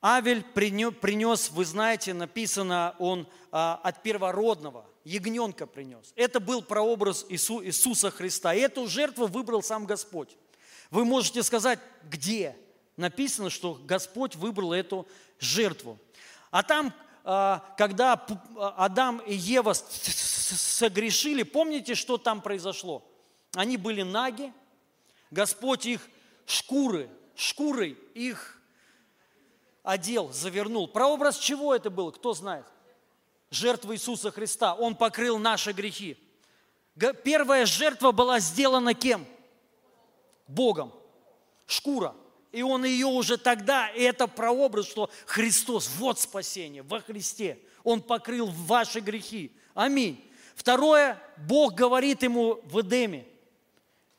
Авель принес, вы знаете, написано, он а, от первородного, ягненка принес. Это был прообраз Иису, Иисуса Христа. И эту жертву выбрал сам Господь. Вы можете сказать, где? Написано, что Господь выбрал эту жертву. А там, а, когда Адам и Ева согрешили, помните, что там произошло? Они были наги, Господь их шкуры, шкурой их одел, завернул. Прообраз чего это был, кто знает? жертва Иисуса Христа. Он покрыл наши грехи. Первая жертва была сделана кем? Богом. Шкура. И он ее уже тогда, и это прообраз, что Христос, вот спасение во Христе. Он покрыл ваши грехи. Аминь. Второе, Бог говорит ему в Эдеме,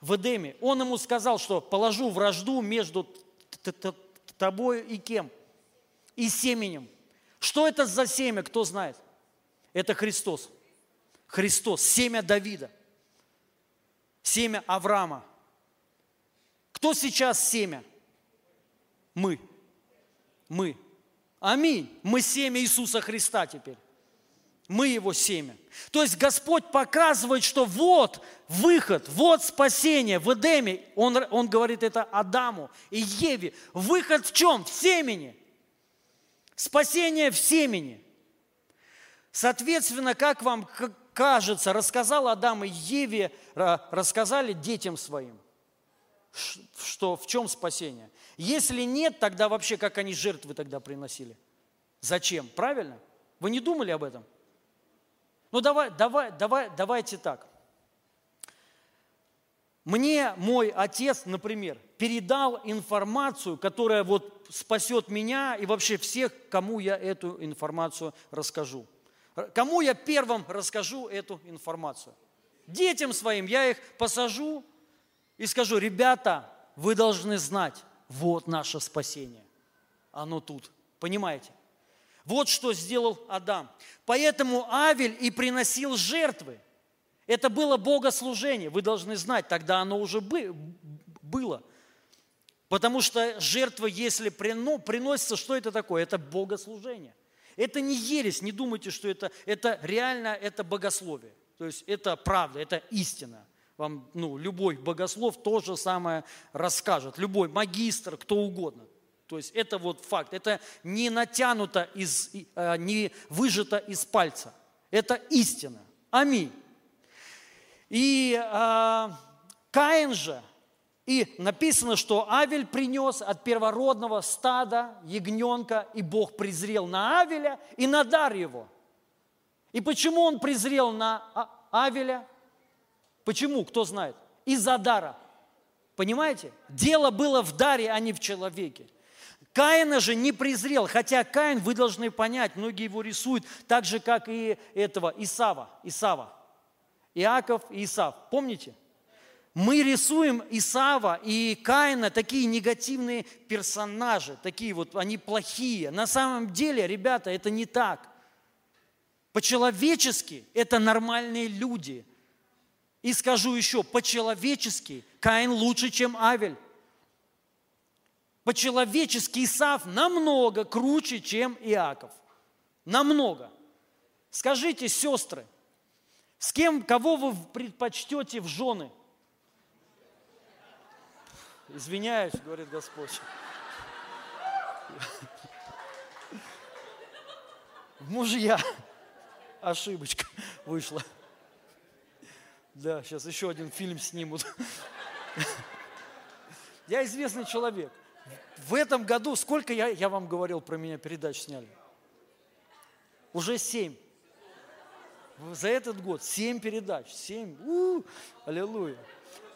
в Эдеме, Он ему сказал, что положу вражду между тобой и кем? И семенем. Что это за семя, кто знает? Это Христос. Христос, семя Давида, семя Авраама. Кто сейчас семя? Мы. Мы. Аминь. Мы семя Иисуса Христа теперь. Мы его семя. То есть Господь показывает, что вот выход, вот спасение в Эдеме. Он, он говорит это Адаму и Еве. Выход в чем? В семени. Спасение в семени. Соответственно, как вам кажется, рассказал Адам и Еве, рассказали детям своим, что в чем спасение. Если нет, тогда вообще как они жертвы тогда приносили? Зачем? Правильно? Вы не думали об этом? Ну давай, давай, давай, давайте так. Мне мой отец, например, передал информацию, которая вот спасет меня и вообще всех, кому я эту информацию расскажу. Кому я первым расскажу эту информацию? Детям своим я их посажу и скажу, ребята, вы должны знать, вот наше спасение. Оно тут. Понимаете? Вот что сделал Адам. Поэтому Авель и приносил жертвы. Это было богослужение. Вы должны знать, тогда оно уже было. Потому что жертва, если приносится, что это такое? Это богослужение. Это не ересь, не думайте, что это, это реально, это богословие. То есть это правда, это истина. Вам ну, любой богослов то же самое расскажет, любой магистр, кто угодно. То есть это вот факт, это не натянуто, из, э, не выжато из пальца. Это истина. Аминь. И э, Каин же, и написано, что Авель принес от первородного стада ягненка, и Бог презрел на Авеля и на дар его. И почему он презрел на а, Авеля? Почему? Кто знает? Из-за дара. Понимаете? Дело было в даре, а не в человеке. Каина же не презрел, хотя Каин, вы должны понять, многие его рисуют так же, как и этого Исава, Исава. Иаков и Исав. Помните? Мы рисуем Исава и Каина такие негативные персонажи, такие вот, они плохие. На самом деле, ребята, это не так. По-человечески это нормальные люди. И скажу еще, по-человечески Каин лучше, чем Авель. По-человечески Исав намного круче, чем Иаков. Намного. Скажите, сестры, с кем, кого вы предпочтете в жены? Извиняюсь, говорит Господь. Мужья. Ошибочка вышла. Да, сейчас еще один фильм снимут. Я известный человек. В этом году, сколько я, я вам говорил про меня передач сняли? Уже семь. За этот год семь передач. Семь. У-у-у, аллилуйя.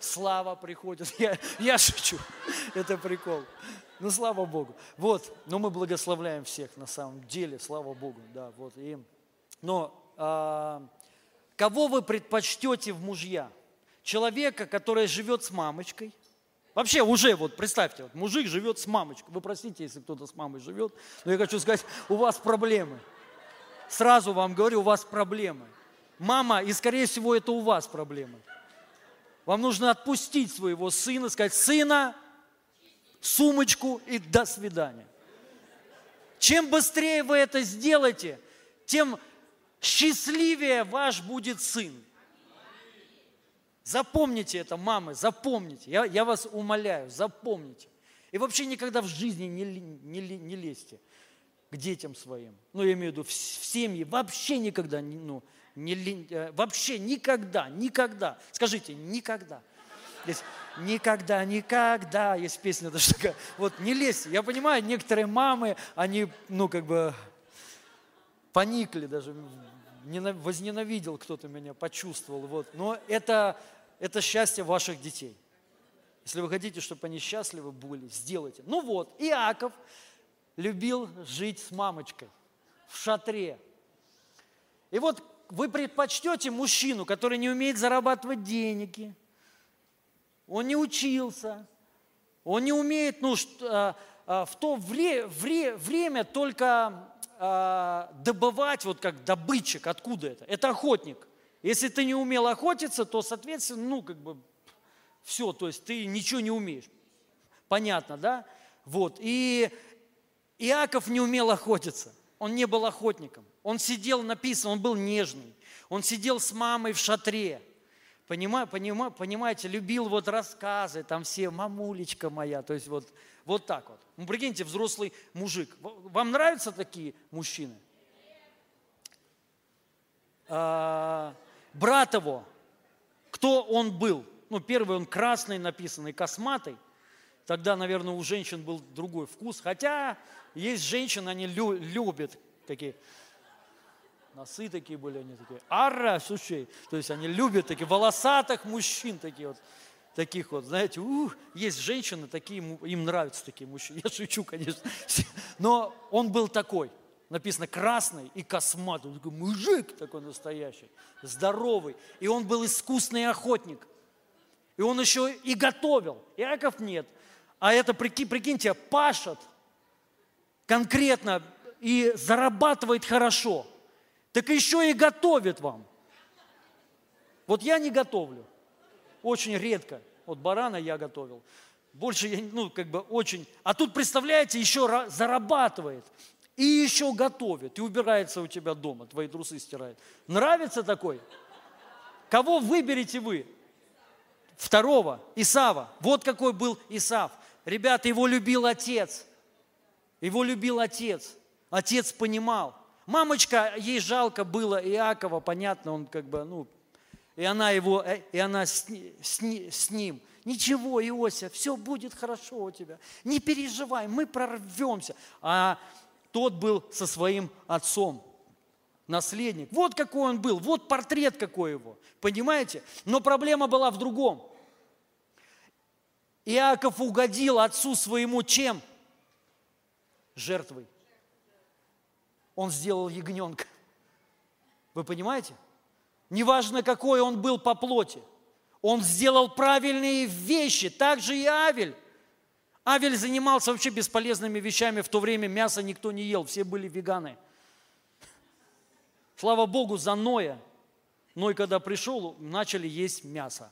Слава приходит. Я, я шучу. Это прикол. Ну, слава Богу. Вот. Но мы благословляем всех на самом деле. Слава Богу. Да, вот. И, но а, кого вы предпочтете в мужья? Человека, который живет с мамочкой – Вообще уже, вот представьте, вот мужик живет с мамочкой. Вы простите, если кто-то с мамой живет, но я хочу сказать, у вас проблемы. Сразу вам говорю, у вас проблемы. Мама, и скорее всего это у вас проблемы. Вам нужно отпустить своего сына, сказать, сына, сумочку и до свидания. Чем быстрее вы это сделаете, тем счастливее ваш будет сын. Запомните это, мамы, запомните. Я, я вас умоляю, запомните. И вообще никогда в жизни не, не, не лезьте к детям своим. Ну, я имею в виду в, в семьи. Вообще никогда, ну, не, э, вообще никогда, никогда. Скажите, никогда. Никогда, никогда. Есть песня даже такая. Вот не лезьте. Я понимаю, некоторые мамы, они, ну, как бы поникли даже, возненавидел кто-то меня, почувствовал. Вот. Но это, это счастье ваших детей. Если вы хотите, чтобы они счастливы были, сделайте. Ну вот, Иаков любил жить с мамочкой в шатре. И вот вы предпочтете мужчину, который не умеет зарабатывать деньги, он не учился, он не умеет, ну, а, а, в то вре, вре, время только а, добывать, вот как добытчик, откуда это? Это охотник. Если ты не умел охотиться, то, соответственно, ну, как бы, все, то есть ты ничего не умеешь. Понятно, да? Вот, и Иаков не умел охотиться, он не был охотником. Он сидел, написано, он был нежный. Он сидел с мамой в шатре. Понимаете, понима, понимаете, любил вот рассказы, там все, мамулечка моя, то есть вот, вот так вот. Ну, прикиньте, взрослый мужик. Вам нравятся такие мужчины? А, брат его, кто он был? Ну, первый он красный написанный, косматый. Тогда, наверное, у женщин был другой вкус. Хотя есть женщины, они лю- любят такие. Носы такие были, они такие, ара, слушай, то есть они любят таких волосатых мужчин, такие вот, таких вот, знаете, ух, есть женщины, такие, им нравятся такие мужчины, я шучу, конечно, но он был такой, написано красный и косматый, он такой мужик такой настоящий, здоровый, и он был искусный охотник, и он еще и готовил, Иаков нет, а это, прикиньте, пашет конкретно и зарабатывает хорошо – так еще и готовит вам. Вот я не готовлю. Очень редко. Вот барана я готовил. Больше я, ну, как бы очень. А тут, представляете, еще зарабатывает. И еще готовит. И убирается у тебя дома. Твои трусы стирает. Нравится такой? Кого выберете вы? Второго, Исава. Вот какой был Исав. Ребята, его любил отец. Его любил отец. Отец понимал. Мамочка, ей жалко было Иакова, понятно, он как бы, ну, и она его, э, и она с, с, с ним. Ничего, Иося, все будет хорошо у тебя. Не переживай, мы прорвемся. А тот был со своим отцом, наследник. Вот какой он был, вот портрет какой его. Понимаете? Но проблема была в другом. Иаков угодил отцу своему чем? Жертвой он сделал ягненка. Вы понимаете? Неважно, какой он был по плоти. Он сделал правильные вещи. Так же и Авель. Авель занимался вообще бесполезными вещами. В то время мясо никто не ел, все были веганы. Слава Богу за Ноя. Ной, когда пришел, начали есть мясо.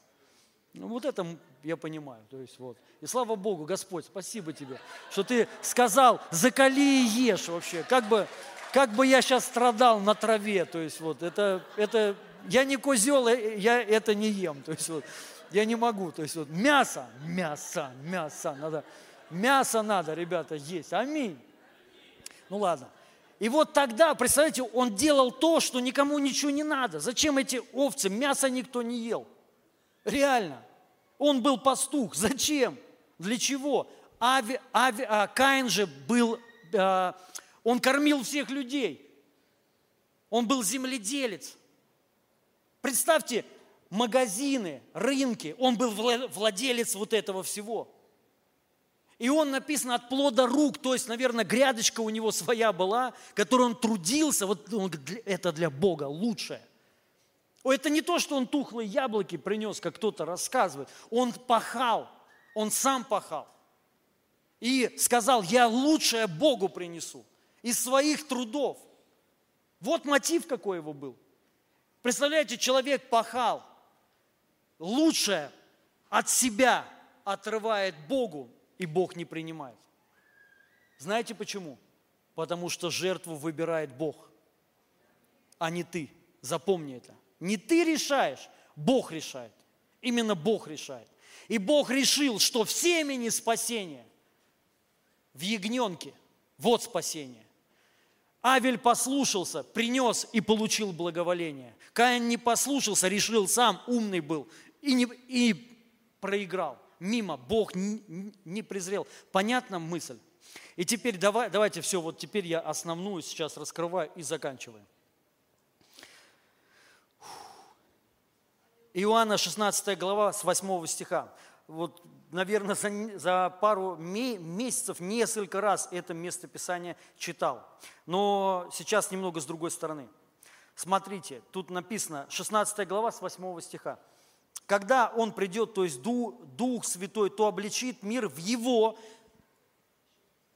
Ну, вот это я понимаю. То есть, вот. И слава Богу, Господь, спасибо тебе, что ты сказал, закали и ешь вообще. Как бы, как бы я сейчас страдал на траве, то есть вот это, это я не козел, э, я это не ем, то есть вот я не могу, то есть вот мясо, мясо, мясо, надо, мясо надо, ребята, есть, аминь. Ну ладно. И вот тогда, представляете, он делал то, что никому ничего не надо. Зачем эти овцы? Мясо никто не ел. Реально. Он был пастух. Зачем? Для чего? Ави, Ави, а, Каин же был а, он кормил всех людей. Он был земледелец. Представьте, магазины, рынки, он был владелец вот этого всего. И он написано от плода рук, то есть, наверное, грядочка у него своя была, которой он трудился, вот он говорит, это для Бога лучшее. Это не то, что он тухлые яблоки принес, как кто-то рассказывает. Он пахал, он сам пахал. И сказал, я лучшее Богу принесу из своих трудов. Вот мотив какой его был. Представляете, человек пахал, лучшее от себя отрывает Богу, и Бог не принимает. Знаете почему? Потому что жертву выбирает Бог, а не ты. Запомни это. Не ты решаешь, Бог решает. Именно Бог решает. И Бог решил, что в семени спасения, в ягненке, вот спасение. Авель послушался, принес и получил благоволение. Каин не послушался, решил сам, умный был и, не, и проиграл. Мимо, Бог не, презрел. Понятна мысль? И теперь давай, давайте все, вот теперь я основную сейчас раскрываю и заканчиваем. Иоанна 16 глава с 8 стиха. Вот, наверное, за, за пару месяцев несколько раз это местописание читал. Но сейчас немного с другой стороны. Смотрите, тут написано 16 глава с 8 стиха. Когда Он придет, то есть Дух, Дух Святой, то обличит мир в Его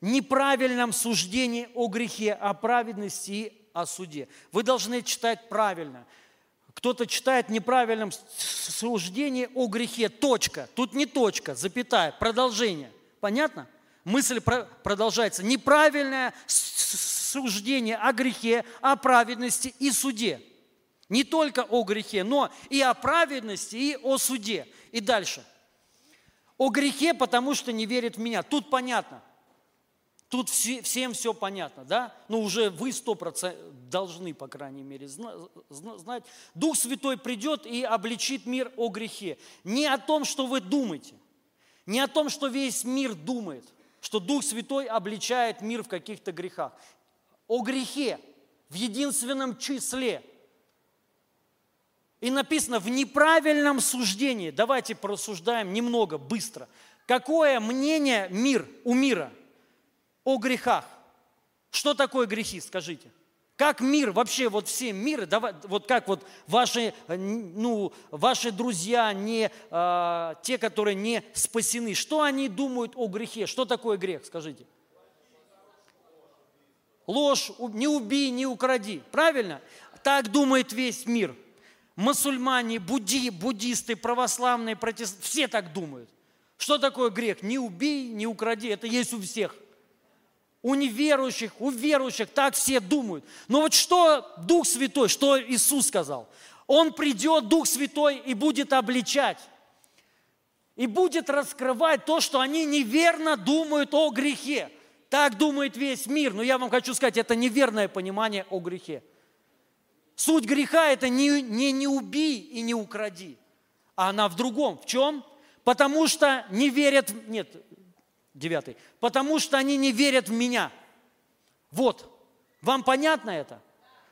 неправильном суждении о грехе, о праведности и о суде. Вы должны читать правильно – кто-то читает неправильном суждении о грехе. Точка. Тут не точка, запятая, продолжение. Понятно? Мысль продолжается. Неправильное суждение о грехе, о праведности и суде. Не только о грехе, но и о праведности, и о суде. И дальше. О грехе, потому что не верит в меня. Тут понятно. Тут все, всем все понятно, да? Ну, уже вы сто процентов должны, по крайней мере, знать. Дух Святой придет и обличит мир о грехе. Не о том, что вы думаете, не о том, что весь мир думает, что Дух Святой обличает мир в каких-то грехах. О грехе в единственном числе. И написано в неправильном суждении. Давайте просуждаем немного, быстро. Какое мнение мир у мира – о грехах. Что такое грехи, скажите? Как мир, вообще вот все миры, вот как вот ваши, ну, ваши друзья, не, э, те, которые не спасены, что они думают о грехе? Что такое грех, скажите? Ложь, не убей, не укради. Правильно? Так думает весь мир. Мусульмане, будди, буддисты, православные, протестанты, все так думают. Что такое грех? Не убей, не укради. Это есть у всех – у неверующих, у верующих, так все думают. Но вот что Дух Святой, что Иисус сказал? Он придет, Дух Святой, и будет обличать. И будет раскрывать то, что они неверно думают о грехе. Так думает весь мир. Но я вам хочу сказать, это неверное понимание о грехе. Суть греха – это не, не, не убей и не укради. А она в другом. В чем? Потому что не верят, нет, девятый. Потому что они не верят в меня. Вот. Вам понятно это?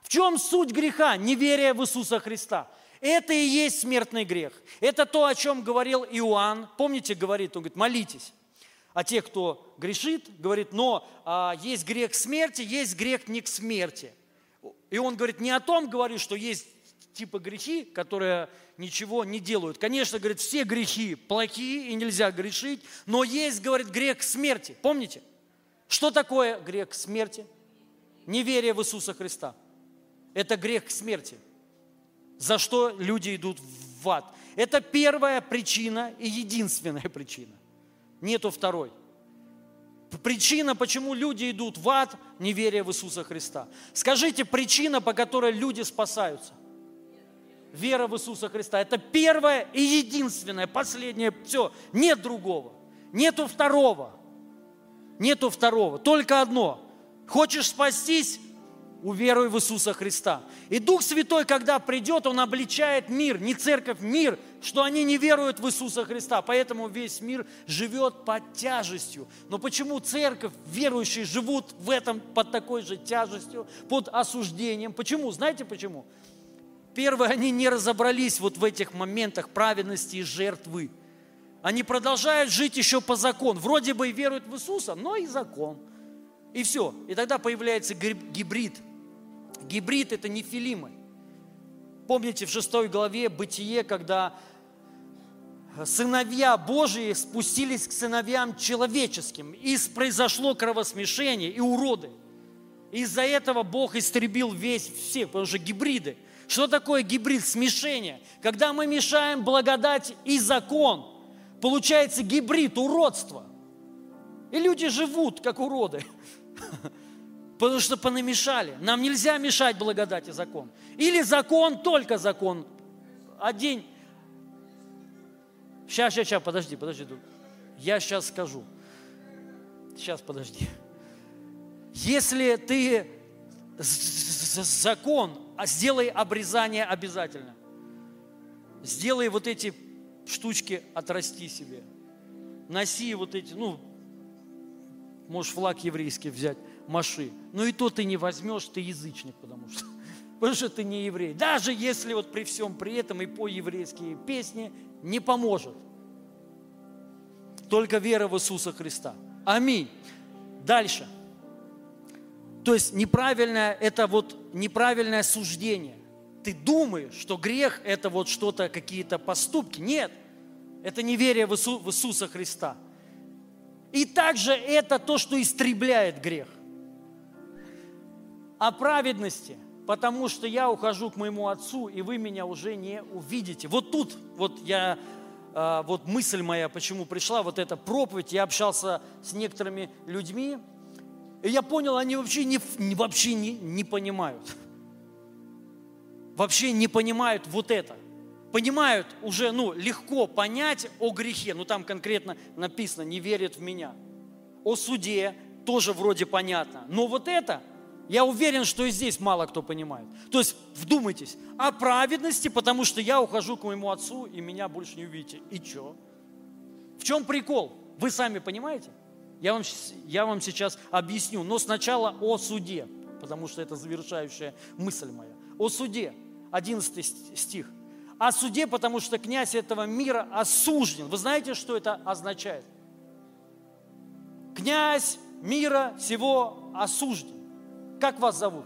В чем суть греха? Неверие в Иисуса Христа. Это и есть смертный грех. Это то, о чем говорил Иоанн. Помните, говорит, он говорит, молитесь. А те, кто грешит, говорит, но а, есть грех смерти, есть грех не к смерти. И он говорит, не о том говорит, что есть типа грехи, которые ничего не делают. Конечно, говорит, все грехи плохие и нельзя грешить, но есть, говорит, грех смерти. Помните? Что такое грех смерти? Неверие в Иисуса Христа. Это грех смерти. За что люди идут в ад. Это первая причина и единственная причина. Нету второй. Причина, почему люди идут в ад, неверие в Иисуса Христа. Скажите, причина, по которой люди спасаются – вера в Иисуса Христа. Это первое и единственное, последнее, все, нет другого, нету второго, нету второго, только одно. Хочешь спастись, уверуй в Иисуса Христа. И Дух Святой, когда придет, Он обличает мир, не церковь, мир, что они не веруют в Иисуса Христа. Поэтому весь мир живет под тяжестью. Но почему церковь, верующие живут в этом под такой же тяжестью, под осуждением? Почему? Знаете почему? Первое, они не разобрались вот в этих моментах праведности и жертвы. Они продолжают жить еще по закону. Вроде бы и веруют в Иисуса, но и закон. И все. И тогда появляется гибрид. Гибрид – это не филимы. Помните в шестой главе Бытие, когда сыновья Божии спустились к сыновьям человеческим, и произошло кровосмешение и уроды. Из-за этого Бог истребил весь всех, потому что гибриды – что такое гибрид смешения? Когда мы мешаем благодать и закон, получается гибрид, уродство. И люди живут, как уроды. Потому что понамешали. Нам нельзя мешать благодать и закон. Или закон, только закон. Один. Сейчас, сейчас, сейчас, подожди, подожди. Я сейчас скажу. Сейчас, подожди. Если ты закон а сделай обрезание обязательно. Сделай вот эти штучки, отрасти себе. Носи вот эти, ну, можешь флаг еврейский взять, маши. Но и то ты не возьмешь, ты язычник, потому что, потому что ты не еврей. Даже если вот при всем при этом и по еврейские песни не поможет. Только вера в Иисуса Христа. Аминь. Дальше. То есть неправильное, это вот неправильное суждение. Ты думаешь, что грех это вот что-то, какие-то поступки. Нет, это неверие в, Иису, в Иисуса Христа. И также это то, что истребляет грех. О праведности, потому что я ухожу к моему Отцу, и вы меня уже не увидите. Вот тут, вот я, а, вот мысль моя, почему пришла, вот эта проповедь, я общался с некоторыми людьми, и я понял, они вообще не, вообще не, не понимают. Вообще не понимают вот это. Понимают уже, ну, легко понять о грехе. Ну, там конкретно написано, не верят в меня. О суде тоже вроде понятно. Но вот это, я уверен, что и здесь мало кто понимает. То есть, вдумайтесь, о праведности, потому что я ухожу к моему отцу, и меня больше не увидите. И что? В чем прикол? Вы сами понимаете? Я вам, я вам сейчас объясню, но сначала о суде, потому что это завершающая мысль моя. О суде, 11 стих. О суде, потому что князь этого мира осужден. Вы знаете, что это означает? Князь мира всего осужден. Как вас зовут?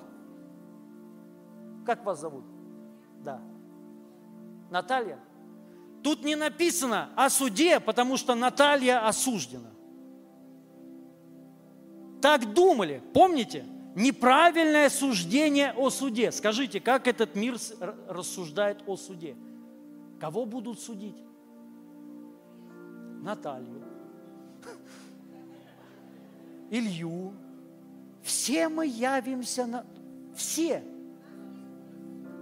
Как вас зовут? Да. Наталья? Тут не написано о суде, потому что Наталья осуждена. Так думали, помните? Неправильное суждение о суде. Скажите, как этот мир рассуждает о суде? Кого будут судить? Наталью, Илью. Все мы явимся на... Все.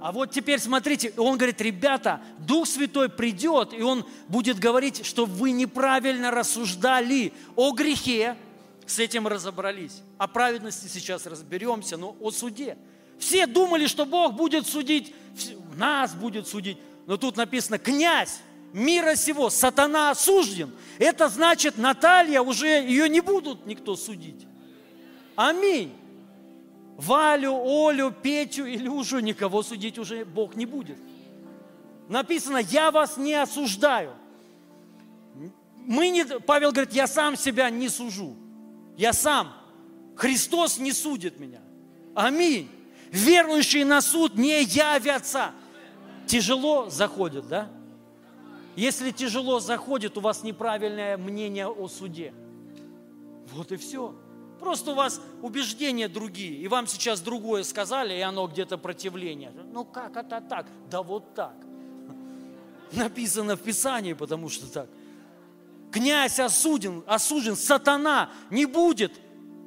А вот теперь смотрите, он говорит, ребята, Дух Святой придет, и он будет говорить, что вы неправильно рассуждали о грехе, с этим разобрались. О праведности сейчас разберемся, но о суде. Все думали, что Бог будет судить, нас будет судить. Но тут написано, князь мира сего, сатана осужден. Это значит, Наталья уже, ее не будут никто судить. Аминь. Валю, Олю, Петю, Илюшу никого судить уже Бог не будет. Написано, я вас не осуждаю. Мы не, Павел говорит, я сам себя не сужу. Я сам. Христос не судит меня. Аминь. Верующие на суд не явятся. Тяжело заходит, да? Если тяжело заходит, у вас неправильное мнение о суде. Вот и все. Просто у вас убеждения другие, и вам сейчас другое сказали, и оно где-то противление. Ну как это так? Да вот так. Написано в Писании, потому что так. Князь осуден, осужден, сатана не будет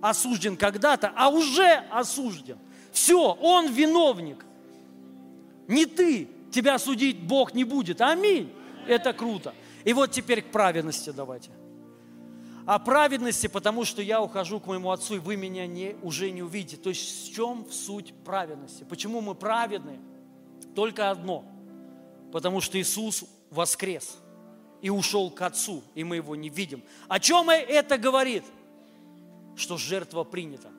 осужден когда-то, а уже осужден. Все, он виновник. Не ты, тебя судить Бог не будет. Аминь. Это круто. И вот теперь к праведности давайте. О праведности, потому что я ухожу к моему Отцу, и вы меня не, уже не увидите. То есть в чем суть праведности? Почему мы праведны? Только одно. Потому что Иисус воскрес и ушел к Отцу, и мы его не видим. О чем это говорит? Что жертва принята.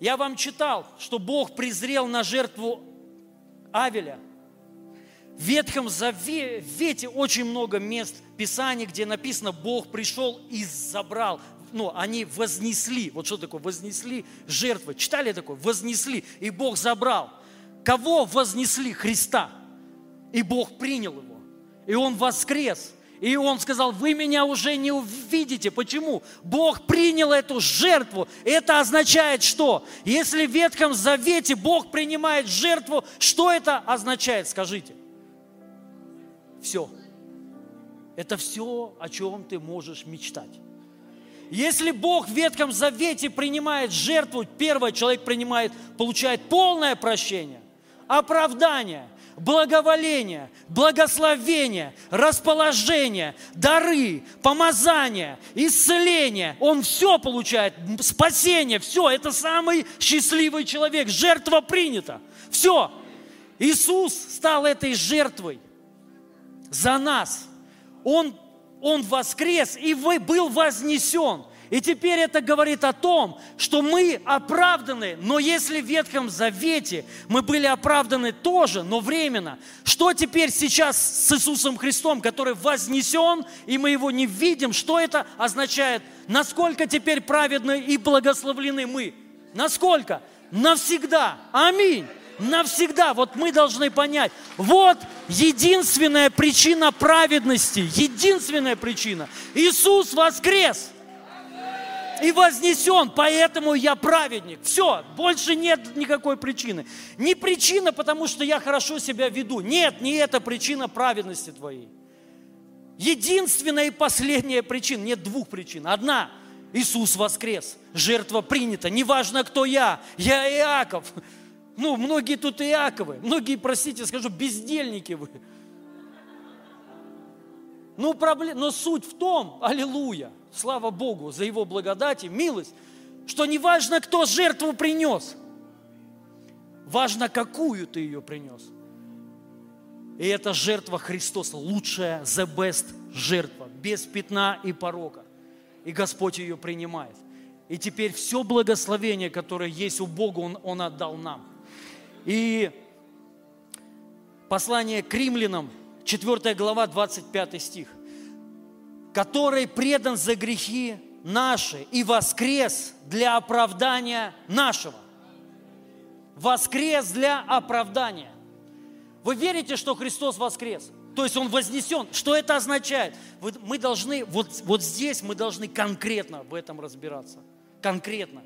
Я вам читал, что Бог презрел на жертву Авеля. В Ветхом Завете очень много мест Писаний, где написано, Бог пришел и забрал. Ну, они вознесли. Вот что такое? Вознесли жертвы. Читали такое? Вознесли. И Бог забрал. Кого вознесли? Христа. И Бог принял его. И он воскрес. И он сказал, вы меня уже не увидите. Почему? Бог принял эту жертву. Это означает что? Если в Ветхом Завете Бог принимает жертву, что это означает? Скажите. Все. Это все, о чем ты можешь мечтать. Если Бог в Ветхом Завете принимает жертву, первый человек принимает, получает полное прощение, оправдание – благоволение, благословение, расположение, дары, помазание, исцеление. Он все получает, спасение, все. Это самый счастливый человек. Жертва принята. Все. Иисус стал этой жертвой за нас. Он Он воскрес и вы был вознесен. И теперь это говорит о том, что мы оправданы, но если в Ветхом Завете мы были оправданы тоже, но временно, что теперь сейчас с Иисусом Христом, который вознесен, и мы его не видим, что это означает? Насколько теперь праведны и благословлены мы? Насколько? Навсегда. Аминь навсегда. Вот мы должны понять, вот единственная причина праведности, единственная причина. Иисус воскрес и вознесен, поэтому я праведник. Все, больше нет никакой причины. Не причина, потому что я хорошо себя веду. Нет, не это причина праведности твоей. Единственная и последняя причина, нет двух причин. Одна, Иисус воскрес, жертва принята. Неважно, кто я, я Иаков. Ну, многие тут Иаковы, многие, простите, скажу, бездельники вы. Ну, проблем, но суть в том, аллилуйя, слава Богу за Его благодать и милость, что не важно, кто жертву принес, важно, какую ты ее принес. И эта жертва Христос, лучшая, the best жертва, без пятна и порока. И Господь ее принимает. И теперь все благословение, которое есть у Бога, Он, Он отдал нам. И послание к римлянам, 4 глава, 25 стих который предан за грехи наши и воскрес для оправдания нашего. Воскрес для оправдания. Вы верите, что Христос воскрес? То есть Он вознесен. Что это означает? Мы должны, вот, вот здесь мы должны конкретно в этом разбираться. Конкретно.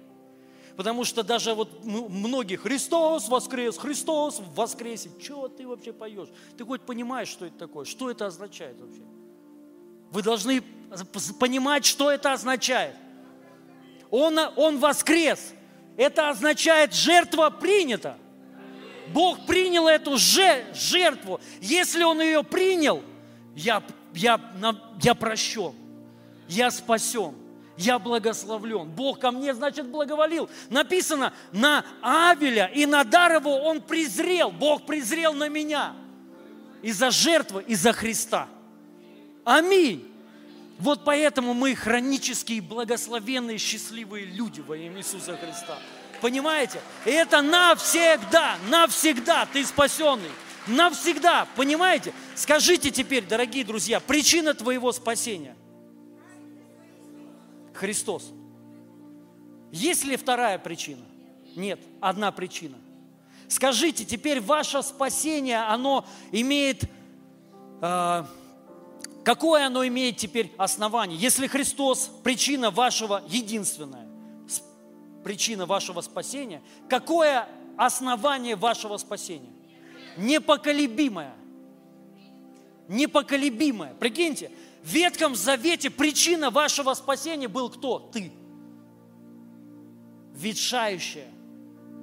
Потому что даже вот многие, Христос воскрес, Христос воскресе. Чего ты вообще поешь? Ты хоть понимаешь, что это такое? Что это означает вообще? Вы должны понимать, что это означает. Он, он воскрес. Это означает, жертва принята. Бог принял эту жертву. Если Он ее принял, я, я, я прощен, я спасен, я благословлен. Бог ко мне, значит, благоволил. Написано, на Авеля и на Дарову Он презрел. Бог презрел на меня из-за жертвы, из-за Христа. Аминь. Вот поэтому мы хронические, благословенные, счастливые люди во имя Иисуса Христа. Понимаете? И это навсегда, навсегда ты спасенный. Навсегда, понимаете? Скажите теперь, дорогие друзья, причина твоего спасения. Христос. Есть ли вторая причина? Нет, одна причина. Скажите, теперь ваше спасение, оно имеет э, Какое оно имеет теперь основание? Если Христос причина вашего единственная, причина вашего спасения, какое основание вашего спасения? Непоколебимое. Непоколебимое. Прикиньте, в Ветхом Завете причина вашего спасения был кто? Ты. Ветшающая,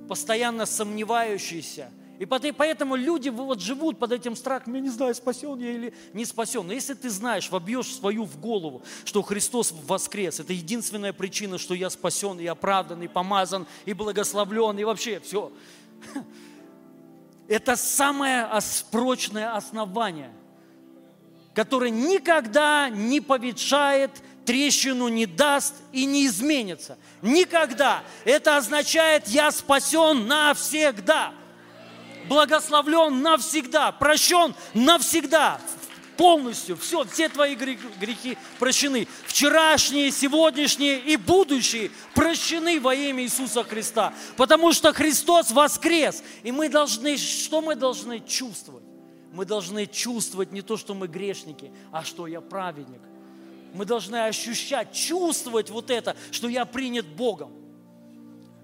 постоянно сомневающаяся, и поэтому люди вот живут под этим страхом, я не знаю, спасен я или не спасен. Но если ты знаешь, вобьешь свою в голову, что Христос воскрес, это единственная причина, что я спасен, и оправдан, и помазан, и благословлен, и вообще все. Это самое прочное основание, которое никогда не поветшает, трещину не даст и не изменится. Никогда. Это означает, я спасен навсегда благословлен навсегда, прощен навсегда, полностью, все, все твои грехи прощены. Вчерашние, сегодняшние и будущие прощены во имя Иисуса Христа. Потому что Христос воскрес. И мы должны, что мы должны чувствовать? Мы должны чувствовать не то, что мы грешники, а что я праведник. Мы должны ощущать, чувствовать вот это, что я принят Богом.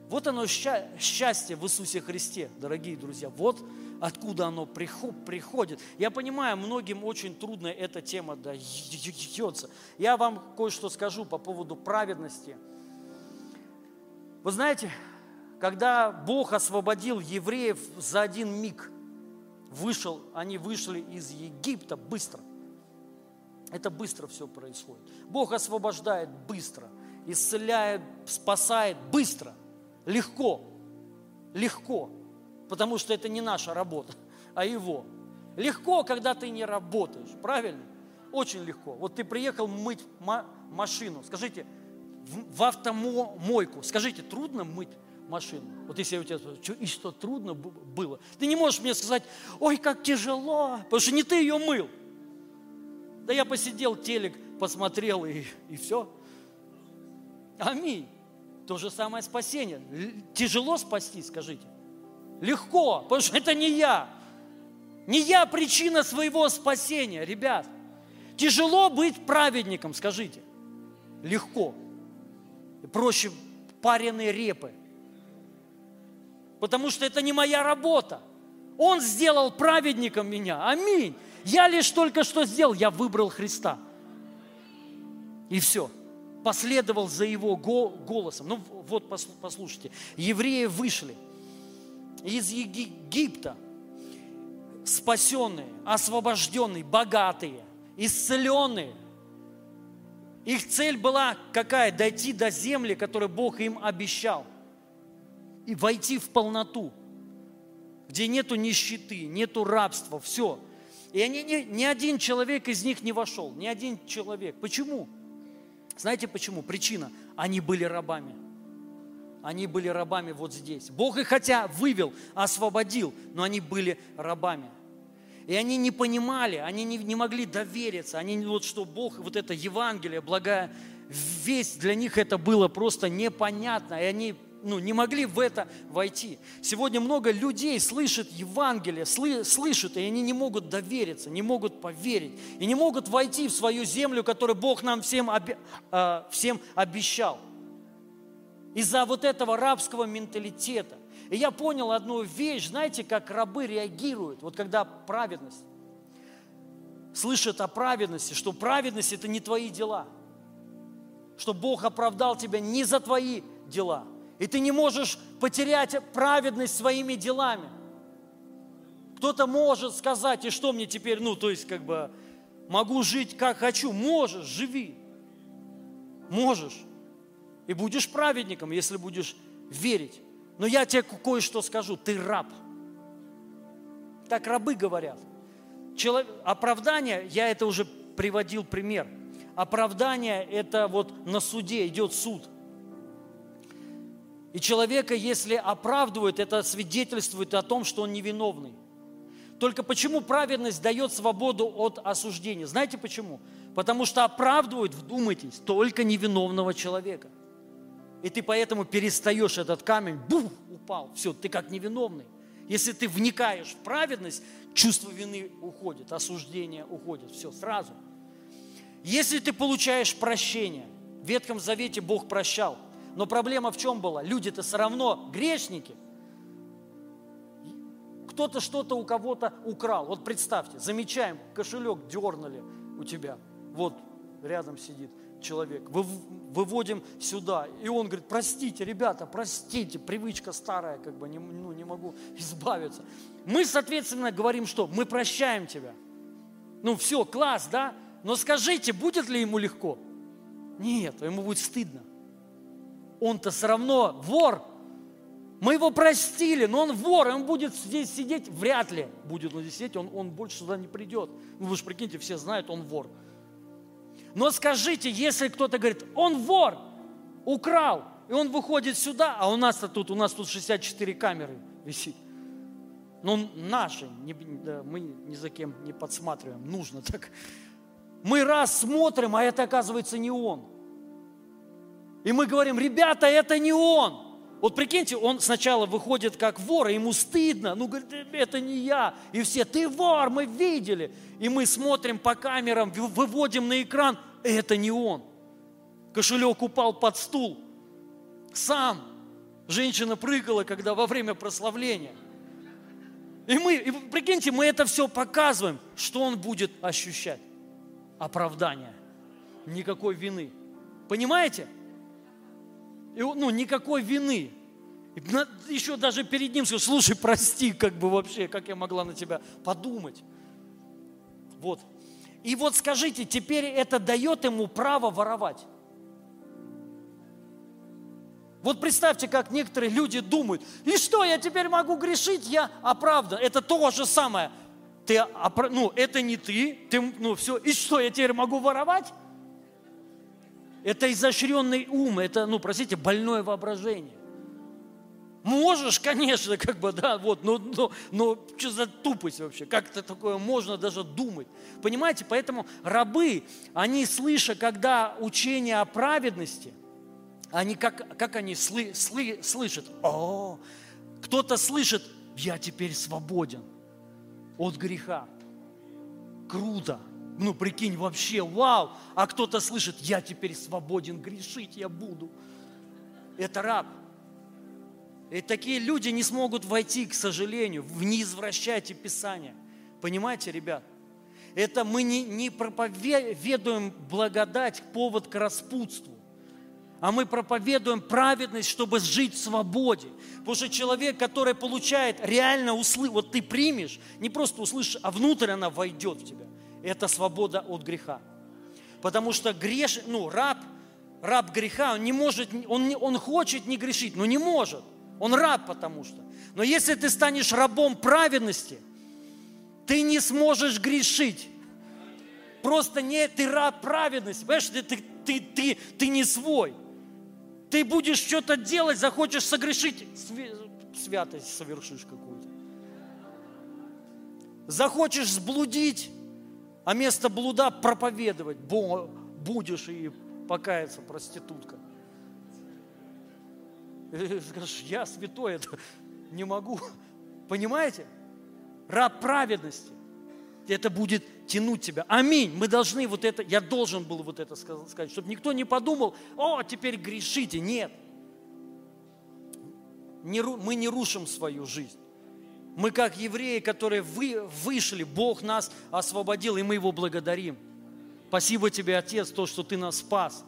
Вот оно счастье в Иисусе Христе, дорогие друзья. Вот откуда оно приходит. Я понимаю, многим очень трудно эта тема дается. Я вам кое-что скажу по поводу праведности. Вы знаете, когда Бог освободил евреев за один миг, вышел, они вышли из Египта быстро. Это быстро все происходит. Бог освобождает быстро, исцеляет, спасает быстро – легко, легко, потому что это не наша работа, а его. Легко, когда ты не работаешь, правильно? очень легко. Вот ты приехал мыть машину. Скажите, в, автомойку. Скажите, трудно мыть машину? Вот если я у тебя спрашиваю, и что, трудно было? Ты не можешь мне сказать, ой, как тяжело, потому что не ты ее мыл. Да я посидел, телек посмотрел и, и все. Аминь. То же самое спасение. Тяжело спасти, скажите. Легко, потому что это не я. Не я причина своего спасения, ребят. Тяжело быть праведником, скажите. Легко. Проще пареные репы. Потому что это не моя работа. Он сделал праведником меня. Аминь. Я лишь только что сделал. Я выбрал Христа. И все. Последовал за его голосом. Ну вот послушайте. Евреи вышли из Египта. Спасенные, освобожденные, богатые, исцеленные – их цель была какая? Дойти до земли, которую Бог им обещал. И войти в полноту, где нету нищеты, нету рабства, все. И они, ни, ни один человек из них не вошел, ни один человек. Почему? Знаете почему? Причина. Они были рабами. Они были рабами вот здесь. Бог их хотя вывел, освободил, но они были рабами. И они не понимали, они не, не могли довериться. Они вот что Бог, вот это Евангелие, благая весть, для них это было просто непонятно. И они ну, не могли в это войти. Сегодня много людей слышат Евангелие, сlı, слышат, и они не могут довериться, не могут поверить, и не могут войти в свою землю, которую Бог нам всем, оби, э, всем обещал. Из-за вот этого рабского менталитета. И я понял одну вещь, знаете, как рабы реагируют, вот когда праведность, слышат о праведности, что праведность – это не твои дела, что Бог оправдал тебя не за твои дела, и ты не можешь потерять праведность своими делами. Кто-то может сказать, и что мне теперь, ну, то есть, как бы, могу жить как хочу. Можешь, живи. Можешь. И будешь праведником, если будешь верить. Но я тебе кое-что скажу, ты раб. Так рабы говорят. Человек, оправдание, я это уже приводил пример. Оправдание – это вот на суде идет суд. И человека, если оправдывают, это свидетельствует о том, что он невиновный. Только почему праведность дает свободу от осуждения? Знаете почему? Потому что оправдывают, вдумайтесь, только невиновного человека – и ты поэтому перестаешь этот камень, бух, упал, все, ты как невиновный. Если ты вникаешь в праведность, чувство вины уходит, осуждение уходит, все, сразу. Если ты получаешь прощение, в Ветхом Завете Бог прощал, но проблема в чем была? Люди-то все равно грешники. Кто-то что-то у кого-то украл. Вот представьте, замечаем, кошелек дернули у тебя. Вот рядом сидит человек, выводим сюда. И он говорит, простите, ребята, простите, привычка старая, как бы не, ну, не могу избавиться. Мы, соответственно, говорим, что мы прощаем тебя. Ну все, класс, да? Но скажите, будет ли ему легко? Нет, ему будет стыдно. Он-то все равно вор. Мы его простили, но он вор, и он будет здесь сидеть, вряд ли будет он здесь сидеть, он, он больше сюда не придет. Ну вы же прикиньте, все знают, он вор. Но скажите, если кто-то говорит, он вор, украл, и он выходит сюда, а у нас-то тут, у нас тут 64 камеры висит. Ну, наши, не, да, мы ни за кем не подсматриваем, нужно так. Мы раз смотрим, а это оказывается не он. И мы говорим, ребята, это не он. Вот прикиньте, он сначала выходит как вор, и ему стыдно. Ну, говорит, это не я. И все, ты вор, мы видели. И мы смотрим по камерам, выводим на экран, это не он. Кошелек упал под стул. Сам. Женщина прыгала, когда во время прославления. И мы, и прикиньте, мы это все показываем. Что он будет ощущать? Оправдание. Никакой вины. Понимаете? И, ну, никакой вины. Еще даже перед ним скажу, слушай, прости, как бы вообще, как я могла на тебя подумать. Вот. И вот скажите, теперь это дает ему право воровать. Вот представьте, как некоторые люди думают, и что, я теперь могу грешить, я оправдан. Это то же самое. ты, ну, это не ты, ты, ну, все, и что, я теперь могу воровать? Это изощренный ум, это, ну, простите, больное воображение. Можешь, конечно, как бы, да, вот, но, но, но что за тупость вообще? Как это такое можно даже думать? Понимаете, поэтому рабы, они слыша, когда учение о праведности, они как, как они сли, сли, слышат? О, кто-то слышит, я теперь свободен от греха. Круто. Ну, прикинь, вообще, вау. А кто-то слышит, я теперь свободен грешить, я буду. Это раб. И такие люди не смогут войти, к сожалению, в не извращайте Писание. Понимаете, ребят? Это мы не, не проповедуем благодать, повод к распутству, а мы проповедуем праведность, чтобы жить в свободе. Потому что человек, который получает реально услышать, вот ты примешь, не просто услышишь, а внутрь она войдет в тебя. Это свобода от греха. Потому что греш, ну, раб, раб греха, он не может, он, он хочет не грешить, но не может. Он раб потому что. Но если ты станешь рабом праведности, ты не сможешь грешить. Просто не ты раб праведности. Понимаешь, ты, ты, ты, ты, ты не свой. Ты будешь что-то делать, захочешь согрешить, святость совершишь какую-то. Захочешь сблудить, а вместо блуда проповедовать будешь и покаяться проститутка. Скажешь, я святой, это не могу. Понимаете? Раб праведности. Это будет тянуть тебя. Аминь. Мы должны вот это, я должен был вот это сказать, чтобы никто не подумал, о, теперь грешите. Нет. Не, мы не рушим свою жизнь. Мы как евреи, которые вы, вышли, Бог нас освободил, и мы Его благодарим. Спасибо тебе, Отец, то, что Ты нас спас.